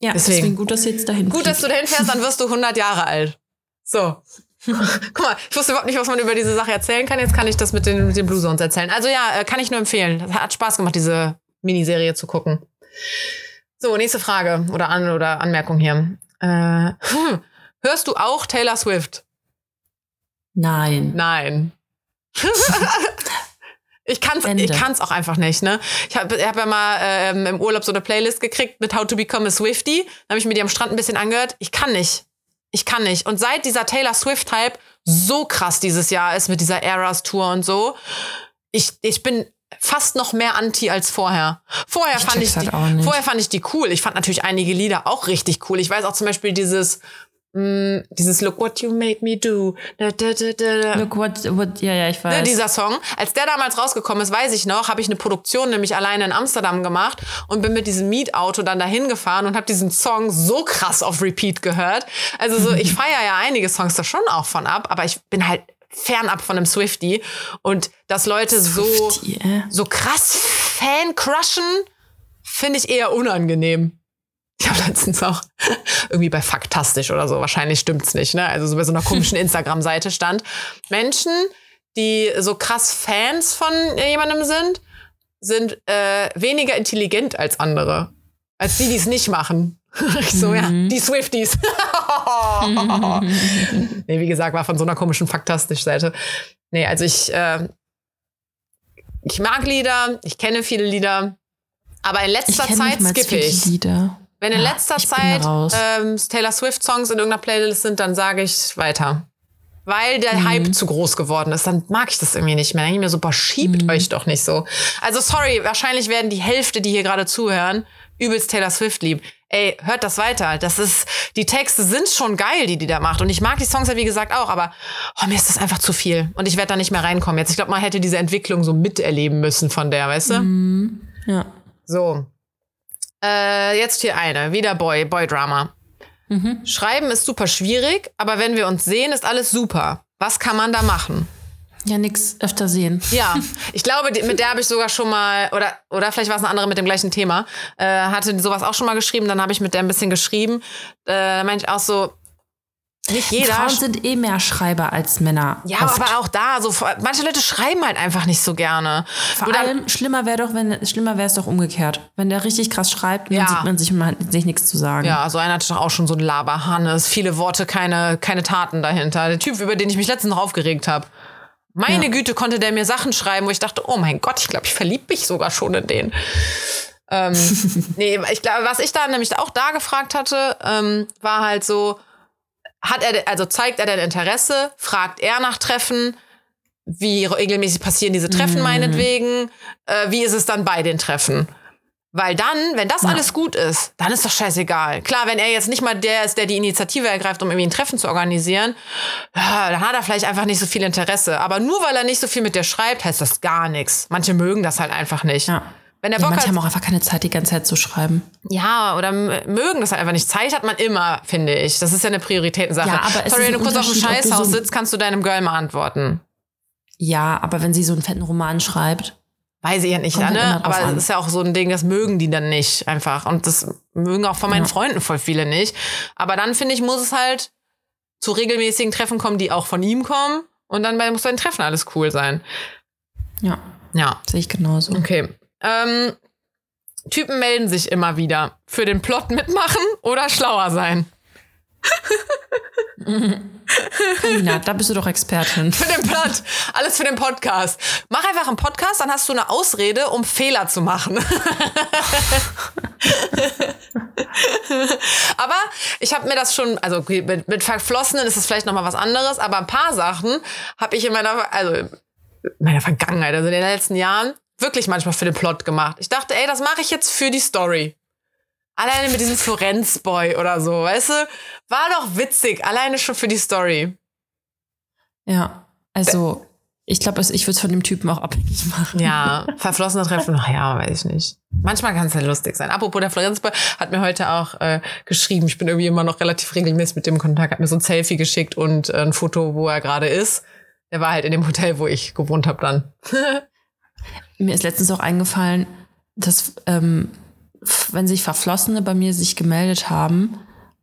Ja,
deswegen.
deswegen, gut, dass du jetzt dahin
Gut, dass du dahin fährst, dann wirst du 100 Jahre alt. So. Guck mal, ich wusste überhaupt nicht, was man über diese Sache erzählen kann. Jetzt kann ich das mit den, mit den Blue Zones erzählen. Also ja, äh, kann ich nur empfehlen. Das hat Spaß gemacht, diese Miniserie zu gucken. So, nächste Frage oder An oder Anmerkung hier. Äh, hm, hörst du auch Taylor Swift?
Nein.
Nein. ich kann's,
Ende.
ich kann's auch einfach nicht, ne? Ich habe hab ja mal ähm, im Urlaub so eine Playlist gekriegt mit How to Become a Swifty. Dann habe ich mir die am Strand ein bisschen angehört. Ich kann nicht. Ich kann nicht. Und seit dieser Taylor Swift-Hype so krass dieses Jahr ist mit dieser Eras-Tour und so, ich, ich bin fast noch mehr anti als vorher. Vorher
Ich
fand ich die,
halt
vorher fand ich die cool. Ich fand natürlich einige Lieder auch richtig cool. Ich weiß auch zum Beispiel dieses mh, dieses Look What You Made Me Do. Da, da, da, da.
Look what, what, ja, ja, ich weiß.
Ne, dieser Song, als der damals rausgekommen ist, weiß ich noch, habe ich eine Produktion nämlich alleine in Amsterdam gemacht und bin mit diesem Mietauto dann dahin gefahren und habe diesen Song so krass auf Repeat gehört. Also so, ich feiere ja einige Songs da schon auch von ab, aber ich bin halt fernab von einem Swifty und dass Leute so
Swiftie, äh.
so krass Fan crushen, finde ich eher unangenehm. Ich habe letztens auch irgendwie bei Faktastisch oder so, wahrscheinlich stimmt's nicht, ne? Also so bei so einer komischen Instagram-Seite stand. Menschen, die so krass Fans von jemandem sind, sind äh, weniger intelligent als andere. Als die, die es nicht machen. Ich so, ja, die Swifties. nee, wie gesagt, war von so einer komischen Faktastisch-Seite. Nee, also ich, äh, ich mag Lieder, ich kenne viele Lieder, aber in letzter Zeit skippe ich.
Lieder.
Wenn in
Ja,
letzter
ich bin
Zeit ähm, Taylor Swift-Songs in irgendeiner Playlist sind, dann sage ich weiter. Weil der
Mhm.
Hype zu groß geworden ist, dann mag ich das irgendwie nicht mehr. Dann denke ich mir so, boah, schiebt
Mhm.
euch doch nicht so. Also sorry, wahrscheinlich werden die Hälfte, die hier gerade zuhören, übelst Taylor Swift lieben. Ey, hört das weiter. Das ist, die Texte sind schon geil, die die da macht. Und ich mag die Songs ja wie gesagt auch, aber oh, mir ist das einfach zu viel. Und ich werde da nicht mehr reinkommen jetzt. Ich glaube, man hätte diese Entwicklung so miterleben müssen von der, weißt du?
Mhm. Ja.
So. Äh, jetzt hier eine. Wieder Boy, Boy-Drama.
Mhm.
Schreiben ist super schwierig, aber wenn wir uns sehen, ist alles super. Was kann man da machen?
Ja, nix öfter sehen.
Ja, ich glaube, mit der habe ich sogar schon mal, oder, oder vielleicht war es eine andere mit dem gleichen Thema, äh, hatte sowas auch schon mal geschrieben, dann habe ich mit der ein bisschen geschrieben. Äh, da meinte ich auch so, nicht jeder.
Frauen sind eh mehr Schreiber als Männer.
ja,
oft.
aber auch da, so, manche Leute schreiben halt einfach nicht so gerne.
Vor
Oder-
allem schlimmer wäre doch, wenn schlimmer wäre es doch umgekehrt. Wenn der richtig krass schreibt, dann
Ja.
sieht man sich und man hat sich nichts zu sagen.
Ja, so einer hatte doch auch schon so ein Laberhannes. Viele Worte, keine, keine Taten dahinter. Der Typ, über den ich mich letztens noch aufgeregt habe. Meine
Ja.
Güte, konnte der mir Sachen schreiben, wo ich dachte, oh mein Gott, ich glaube, ich verlieb mich sogar schon in den. ähm, nee, ich glaube, was ich da nämlich auch da gefragt hatte, ähm, war halt so, hat er, also zeigt er denn Interesse? Fragt er nach Treffen? wie regelmäßig passieren diese Treffen
Mhm.
meinetwegen, äh, wie ist es dann bei den Treffen? Weil dann, wenn das
Ja.
alles gut ist, dann ist doch scheißegal. Klar, wenn er jetzt nicht mal der ist, der die Initiative ergreift, um irgendwie ein Treffen zu organisieren, dann hat er vielleicht einfach nicht so viel Interesse. Aber nur weil er nicht so viel mit dir schreibt, heißt das gar nichts. Manche mögen das halt einfach nicht.
Ja.
Wenn er
Ja,
Bock
manche
hat,
haben auch einfach keine Zeit, die ganze Zeit zu schreiben.
ja, oder mögen das halt einfach nicht. Zeit hat man immer, finde ich. Das ist ja eine Prioritätensache.
Ja, aber
Sorry, wenn du kurz auf dem Scheißhaus
so-
sitzt, kannst du deinem Girl mal antworten.
Ja, aber wenn sie so einen fetten Roman schreibt,
Weiß ich ja nicht,
halt
ne? Aber es ist ja auch so ein Ding, das mögen die dann nicht einfach. Und das mögen auch von meinen
Ja.
Freunden voll viele nicht. Aber dann, finde ich, muss es halt zu regelmäßigen Treffen kommen, die auch von ihm kommen. Und dann bei- muss bei den Treffen alles cool sein.
ja,
Ja,
sehe ich genauso.
okay. Ähm, Typen melden sich immer wieder. Für den Plot mitmachen oder schlauer sein.
Carina, da bist du doch Expertin.
Für den Plot. Alles für den Podcast. Mach einfach einen Podcast, dann hast du eine Ausrede, um Fehler zu machen. aber ich habe mir das schon, also mit, mit Verflossenen ist es vielleicht noch mal was anderes, aber ein paar Sachen habe ich in meiner, also in meiner Vergangenheit, also in den letzten Jahren, wirklich manchmal für den Plot gemacht. Ich dachte, ey, das mache ich jetzt für die Story. Alleine mit diesem Florenz-Boy oder so, weißt du? War doch witzig, alleine schon für die Story.
Ja, also ich glaube, ich würde es von dem Typen auch abhängig machen.
Ja, verflossene Treffen, ach ja, weiß ich nicht. Manchmal kann es ja lustig sein. Apropos, der Florenzboy hat mir heute auch äh, geschrieben, ich bin irgendwie immer noch relativ regelmäßig mit dem Kontakt, hat mir so ein Selfie geschickt und äh, ein Foto, wo er gerade ist. Der war halt in dem Hotel, wo ich gewohnt habe dann.
Mir ist letztens auch eingefallen, dass ähm, wenn sich Verflossene bei mir sich gemeldet haben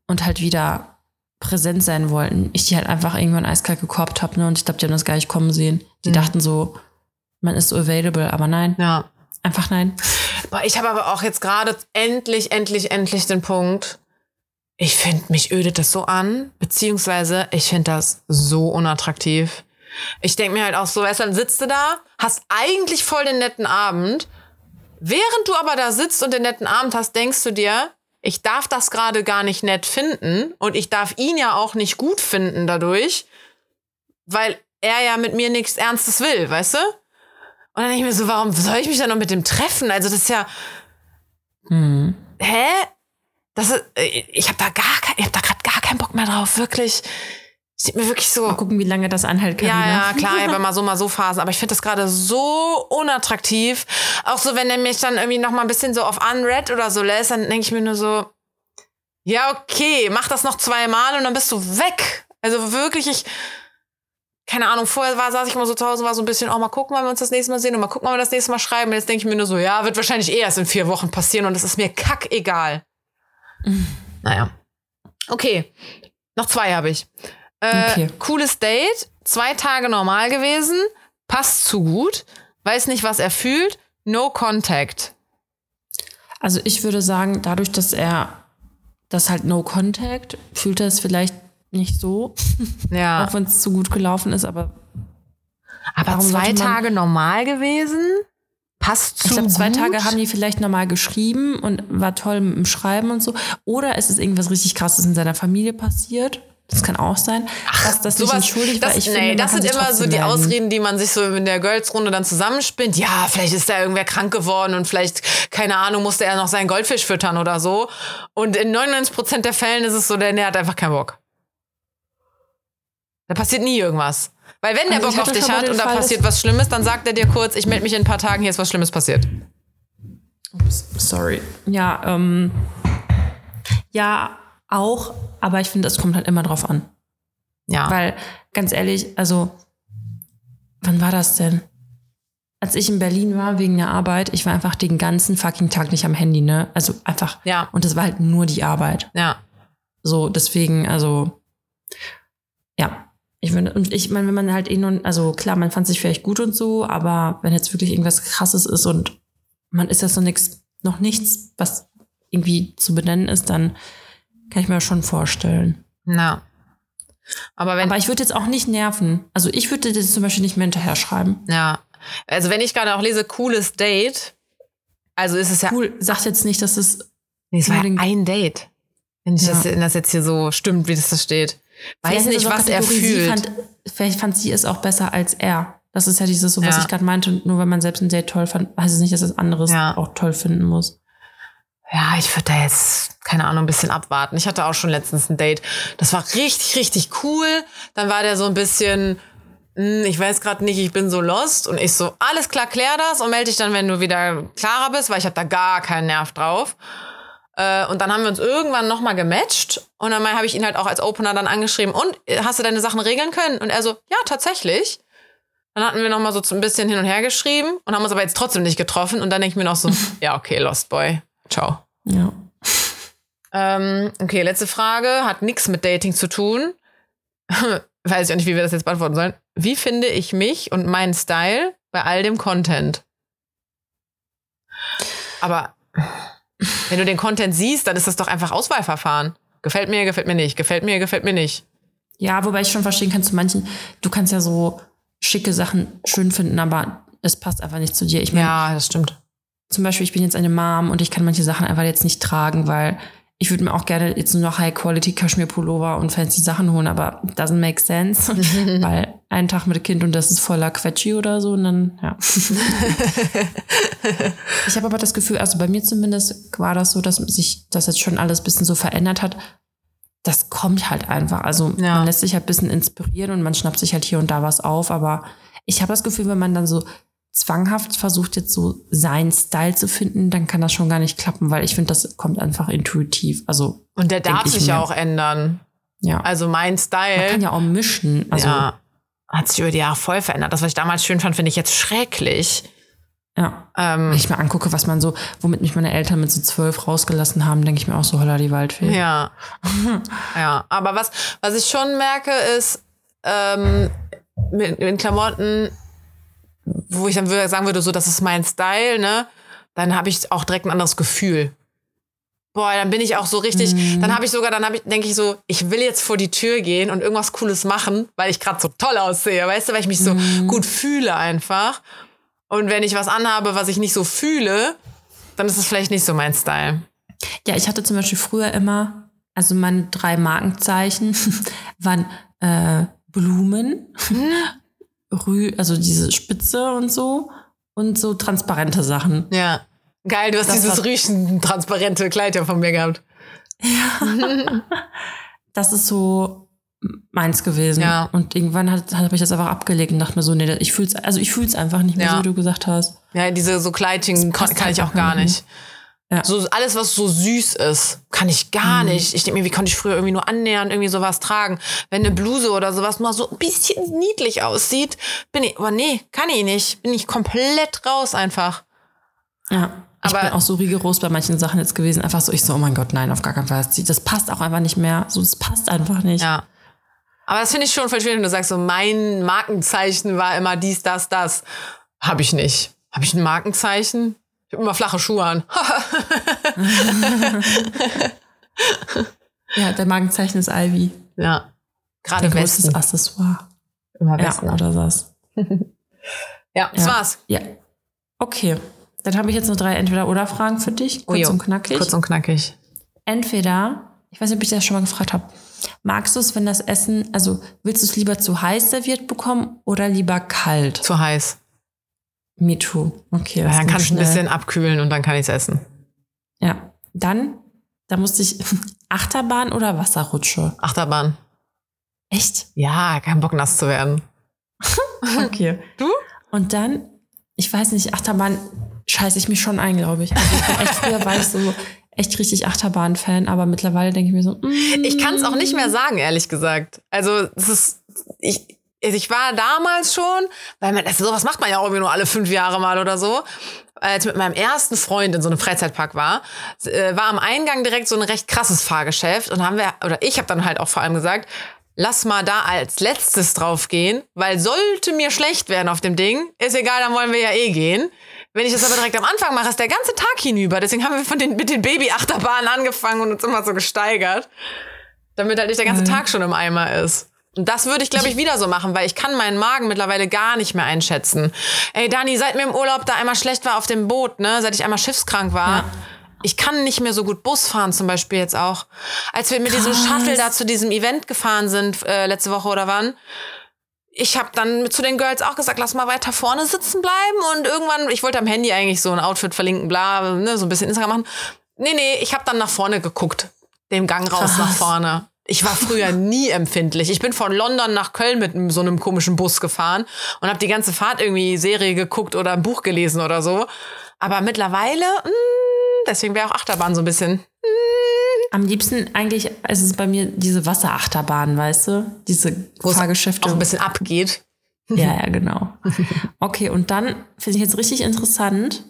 und halt wieder präsent sein wollten, ich die halt einfach irgendwann eiskalt gekorbt habe, ne? Und ich glaube, die haben das gar nicht kommen sehen. Die
Mhm.
dachten so, man ist so available, aber nein,
Ja.
einfach nein.
Boah, ich habe aber auch jetzt gerade endlich, endlich, endlich den Punkt. Ich finde, mich ödet das so an, beziehungsweise ich finde das so unattraktiv. Ich denke mir halt auch so, weißt du, dann sitzt du da, hast eigentlich voll den netten Abend. Während du aber da sitzt und den netten Abend hast, denkst du dir, ich darf das gerade gar nicht nett finden und ich darf ihn ja auch nicht gut finden dadurch, weil er ja mit mir nichts Ernstes will, weißt du? Und dann denke ich mir so, warum soll ich mich dann noch mit dem treffen? Also das ist ja,
Hm.
hä? Das ist, äh, ich habe da gar ich hab da gerade gar keinen Bock mehr drauf, wirklich. Sieht mir wirklich so.
Mal gucken, wie lange das anhält,
Ja,
Carina.
ja, klar, ich habe mal so, mal so Phasen, aber ich finde das gerade so unattraktiv. Auch so, wenn er mich dann irgendwie noch mal ein bisschen so auf Unread oder so lässt, dann denke ich mir nur so, ja, okay, mach das noch zweimal und dann bist du weg. Also wirklich, ich, keine Ahnung, vorher war, saß ich immer so zu Hause, war so ein bisschen, oh, mal gucken, wann wir uns das nächste Mal sehen und mal gucken, wann wir das nächste Mal schreiben. Und jetzt denke ich mir nur so, ja, wird wahrscheinlich eh erst in vier Wochen passieren und das ist mir kackegal. Naja. Okay. Noch zwei habe ich. Äh,
Okay.
Cooles Date, zwei Tage normal gewesen, passt zu gut, weiß nicht, was er fühlt, no contact.
Also ich würde sagen, dadurch, dass er das halt No Contact, fühlt er es vielleicht nicht so,
Ja.
auch wenn es zu gut gelaufen ist, aber
Aber zwei Tage normal gewesen, passt zu
ich glaube, zwei. Tage haben die vielleicht normal geschrieben und war toll mit dem Schreiben und so. Oder ist es irgendwas richtig krasses in seiner Familie passiert? Das kann auch sein. dass das nicht entschuldigt,
das,
weil ich
nee,
finde,
das sind immer so die
melden.
Ausreden, die man sich so in der Girls-Runde dann zusammenspinnt. Ja, vielleicht ist da irgendwer krank geworden und vielleicht, keine Ahnung, musste er noch seinen Goldfisch füttern oder so. Und in 99% der Fällen ist es so, der, der hat einfach keinen Bock. Da passiert nie irgendwas. Weil wenn der
Also
Bock auf dich hat und da
Fall, dass-
passiert was Schlimmes, dann sagt er dir kurz, ich melde mich in ein paar Tagen, hier ist was Schlimmes passiert.
Sorry. Ja, ähm, ja, auch, aber ich finde, es kommt halt immer drauf an.
Ja.
Weil, ganz ehrlich, also, wann war das denn? Als ich in Berlin war wegen der Arbeit, ich war einfach den ganzen fucking Tag nicht am Handy, ne? Also einfach.
Ja.
Und das war halt nur die Arbeit.
ja.
So, deswegen, also, ja. Ich finde, und ich meine, wenn man halt eh nur, also klar, man fand sich vielleicht gut und so, aber wenn jetzt wirklich irgendwas krasses ist und man ist jetzt noch nichts, noch nichts, was irgendwie zu benennen ist, dann kann ich mir schon vorstellen.
Na. Aber wenn
Aber ich würde jetzt auch nicht nerven. Also ich würde das zum Beispiel nicht mehr hinterher schreiben.
Ja. Also wenn ich gerade auch lese, cooles Date, also ist es ja.
Cool, sagt jetzt nicht, dass es
Nee, es war ja ein Date. Wenn, ich
Ja.
das, wenn das jetzt hier so stimmt, wie das da steht. Weiß
Vielleicht
nicht, was er fühlt.
Fand, vielleicht fand sie es auch besser als er. Das ist ja dieses, so was
Ja.
ich gerade meinte, nur wenn man selbst ein Date toll fand, heißt es nicht, dass das anderes
Ja.
auch toll finden muss.
Ja, ich würde da jetzt, keine Ahnung, ein bisschen abwarten. Ich hatte auch schon letztens ein Date. Das war richtig, richtig cool. Dann war der so ein bisschen, hm, ich weiß gerade nicht, ich bin so lost. Und ich so, alles klar, klär das und melde dich dann, wenn du wieder klarer bist, weil ich habe da gar keinen Nerv drauf. Äh, und dann haben wir uns irgendwann nochmal gematcht. Und dann habe ich ihn halt auch als Opener dann angeschrieben. Und äh, hast du deine Sachen regeln können? Und er so, ja, tatsächlich. Dann hatten wir nochmal so ein bisschen hin und her geschrieben und haben uns aber jetzt trotzdem nicht getroffen. Und dann denke ich mir noch so, ja, okay, Lost Boy. Ciao.
Ja.
Ähm, okay, letzte Frage. Hat nichts mit Dating zu tun. Weiß ich auch nicht, wie wir das jetzt beantworten sollen. Wie finde ich mich und meinen Style bei all dem Content? Aber wenn du den Content siehst, dann ist das doch einfach Auswahlverfahren. Gefällt mir, gefällt mir nicht. Gefällt mir, gefällt mir nicht.
Ja, wobei ich schon verstehen kann, zu manchen, du kannst ja so schicke Sachen schön finden, aber es passt einfach nicht zu dir. Ich meine,
Ja, das stimmt.
Zum Beispiel, ich bin jetzt eine Mom und ich kann manche Sachen einfach jetzt nicht tragen, weil ich würde mir auch gerne jetzt nur noch High-Quality-Kaschmir-Pullover und fancy Sachen holen, aber doesn't make sense, weil einen Tag mit Kind und das ist voller Quetschi oder so und dann, ja. ich habe aber das Gefühl, also bei mir zumindest war das so, dass sich das jetzt schon alles ein bisschen so verändert hat. Das kommt halt einfach. Also
Ja.
man lässt sich halt ein bisschen inspirieren und man schnappt sich halt hier und da was auf, aber ich habe das Gefühl, wenn man dann so zwanghaft versucht jetzt so seinen Style zu finden, dann kann das schon gar nicht klappen, weil ich finde, das kommt einfach intuitiv. Also
Und der darf
ich
sich ja auch ändern.
ja,
Also mein
man
Style.
kann ja auch mischen. Also ja,
ja, hat sich über die Jahre voll verändert. Das, was ich damals schön fand, finde ich jetzt schrecklich.
ja.
Ähm,
Wenn ich mir angucke, was man so, womit mich meine Eltern mit so zwölf rausgelassen haben, denke ich mir auch so, holla die Waldfee.
Ja. ja. Aber was, was ich schon merke, ist, ähm, mit, mit Klamotten, wo ich dann würde, sagen würde, so, das ist mein Style, ne? Dann habe ich auch direkt ein anderes Gefühl. Boah, dann bin ich auch so richtig, dann habe ich sogar, dann habe ich, denke ich so, ich will jetzt vor die Tür gehen und irgendwas Cooles machen, weil ich gerade so toll aussehe, weißt du, weil ich mich so gut fühle einfach. Und wenn ich was anhabe, was ich nicht so fühle, dann ist es vielleicht nicht so mein Style.
Ja, ich hatte zum Beispiel früher immer, also meine drei Markenzeichen waren äh, Blumen, Rü, also diese Spitze und so und so transparente Sachen.
Ja. Geil, du hast
Das
dieses rüchen transparente Kleid ja von mir gehabt.
Das ist so meins gewesen.
Ja.
Und irgendwann hat, habe ich das einfach abgelegt und dachte mir so, nee, ich fühl's, also ich fühl's einfach nicht mehr,
Ja.
so wie du gesagt hast.
Ja, diese so Kleidchen
passt
kann ich auch gar
nicht.
nicht.
Ja.
So alles, was so süß ist, kann ich gar nicht. Ich denke mir, wie konnte ich früher irgendwie nur annähernd irgendwie sowas tragen? Wenn eine Bluse oder sowas mal so ein bisschen niedlich aussieht, bin ich, aber nee, kann ich nicht. Bin ich komplett raus einfach.
Ja. Ich
Aber-
bin auch so rigoros bei manchen Sachen jetzt gewesen. Einfach so, ich so, oh mein Gott, nein, auf gar keinen Fall. Das passt auch einfach nicht mehr. So, das passt einfach nicht.
Ja. Aber das finde ich schon voll schwierig, wenn du sagst, so mein Markenzeichen war immer dies, das, das. Habe ich nicht. Habe ich ein Markenzeichen? Ich habe immer flache Schuhe an.
Ja, der Magenzeichen ist Ivy.
ja. Gerade
Der
Westen.
Accessoire.
Immer
Ja,
Westen.
oder das.
Ja, das
Ja.
war's.
Ja. Okay. Dann habe ich jetzt noch drei Entweder-Oder-Fragen für dich. Kurz
Ujo.
und knackig.
Kurz und knackig.
Entweder, ich weiß nicht, ob ich das schon mal gefragt habe, magst du es, wenn das Essen, also willst du es lieber zu heiß serviert bekommen oder lieber kalt?
Zu heiß.
Me too. Okay.
Ja,
das
dann kann ich ein bisschen abkühlen und dann kann ich es essen.
Ja. Dann, da musste ich Achterbahn oder Wasserrutsche?
Achterbahn.
Echt?
Ja, kein Bock nass zu werden.
Okay.
Du?
Und dann, ich weiß nicht, Achterbahn scheiße ich mich schon ein, glaube ich. Also ich echt, früher war ich so echt richtig Achterbahn-Fan, aber mittlerweile denke ich mir so, mm,
Ich kann es auch nicht mehr sagen, ehrlich gesagt. Also, es ist, ich, ich war damals schon, weil man, also sowas macht man ja auch irgendwie nur alle fünf Jahre mal oder so. Als ich mit meinem ersten Freund in so einem Freizeitpark war, äh, war am Eingang direkt so ein recht krasses Fahrgeschäft und haben wir, oder ich habe dann halt auch vor allem gesagt, lass mal da als letztes drauf gehen, weil sollte mir schlecht werden auf dem Ding, ist egal, dann wollen wir ja eh gehen. Wenn ich das aber direkt am Anfang mache, ist der ganze Tag hinüber. Deswegen haben wir von den, mit den Baby-Achterbahnen angefangen und uns immer so gesteigert damit halt nicht der ganze
Geil.
Tag schon im Eimer ist. Und das würde ich, glaube ich, wieder so machen, weil ich kann meinen Magen mittlerweile gar nicht mehr einschätzen. Ey, Dani, seit mir im Urlaub da einmal schlecht war auf dem Boot, ne, seit ich einmal schiffskrank war,
Ja.
ich kann nicht mehr so gut Bus fahren zum Beispiel jetzt auch. Als wir mit diesem
Krass.
Shuttle da zu diesem Event gefahren sind, äh, letzte Woche oder wann, ich habe dann zu den Girls auch gesagt, lass mal weiter vorne sitzen bleiben. Und irgendwann, ich wollte am Handy eigentlich so ein Outfit verlinken, bla, ne, so ein bisschen Instagram machen. Nee, nee, ich habe dann nach vorne geguckt. Den Gang raus
Krass.
nach vorne. Ich war früher nie empfindlich. Ich bin von London nach Köln mit so einem komischen Bus gefahren und habe die ganze Fahrt irgendwie Serie geguckt oder ein Buch gelesen oder so. Aber mittlerweile, mh, deswegen wäre auch Achterbahn so ein bisschen.
Am liebsten eigentlich ist es bei mir diese Wasserachterbahn, weißt du? Diese
Wo
Fahrgeschäfte.
Auch ein bisschen abgeht.
Ja, ja, genau. Okay, und dann finde ich jetzt richtig interessant,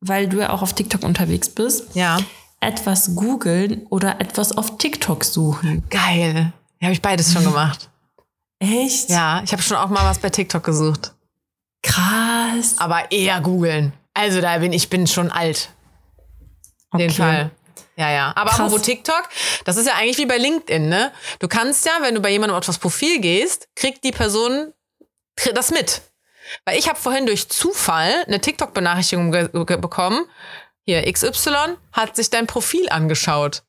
weil du ja auch auf TikTok unterwegs bist.
Ja.
Etwas googeln oder etwas auf TikTok suchen.
Geil. Ja, habe ich beides schon gemacht.
Echt?
Ja, ich habe schon auch mal was bei TikTok gesucht.
Krass.
Aber eher googeln. Also da bin ich bin schon alt. Auf jeden
Okay.
Fall. Ja, ja. Aber
Krass.
apropos TikTok, das ist ja eigentlich wie bei LinkedIn, ne? Du kannst ja, wenn du bei jemandem auf das Profil gehst, kriegt die Person das mit. Weil ich habe vorhin durch Zufall eine TikTok-Benachrichtigung bekommen. Hier, XY hat sich dein Profil angeschaut.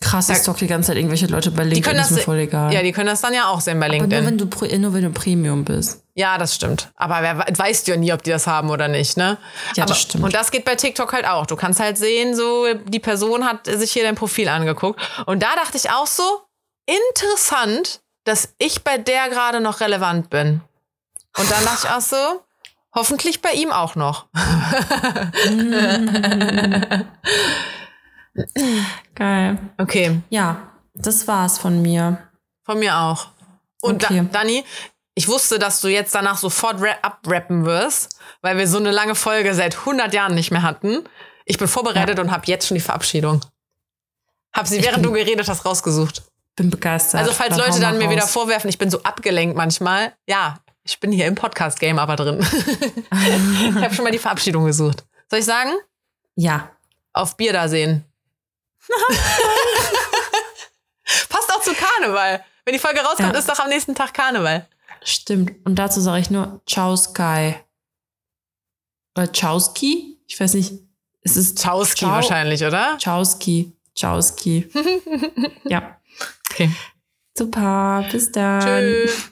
Krass, ich stalk die ganze Zeit irgendwelche Leute bei
Die
LinkedIn,
können
ist mir
das,
voll egal.
ja, die können das dann ja auch sehen bei
Aber nur
LinkedIn.
wenn, du, nur wenn du Premium bist.
Ja, das stimmt. Aber wer we- weißt du ja nie, ob die das haben oder nicht, ne?
Ja,
Aber,
das stimmt.
Und das geht bei TikTok halt auch. Du kannst halt sehen, so die Person hat sich hier dein Profil angeguckt. Und da dachte ich auch so, interessant, dass ich bei der gerade noch relevant bin. Und dann dachte ich auch so, hoffentlich bei ihm auch noch.
Geil.
Okay,
Ja, das war's von mir.
von mir auch. Und
Okay.
da, Dani, ich wusste, dass du jetzt danach sofort ra- abrappen wirst, weil wir so eine lange Folge seit 100 Jahren nicht mehr hatten. Ich bin vorbereitet und habe jetzt schon die Verabschiedung. Hab sie, während du geredet hast, rausgesucht.
Bin begeistert.
Also falls
Dann
Leute dann mir wieder vorwerfen, ich bin so abgelenkt manchmal. Ja, ich bin hier im Podcast-Game aber drin. ich habe schon mal die Verabschiedung gesucht. Soll ich sagen?
Ja.
Auf Bier da sehen. Passt auch zu Karneval. Wenn die Folge rauskommt,
Ja.
ist doch am nächsten Tag Karneval.
Stimmt. Und dazu sage ich nur Ciao Sky. Oder Chowski? Ich weiß nicht. Es ist
Chowski
Ciao-
wahrscheinlich, oder?
Chowski. Chowski. ja.
Okay.
Super. Bis dann.
Tschüss.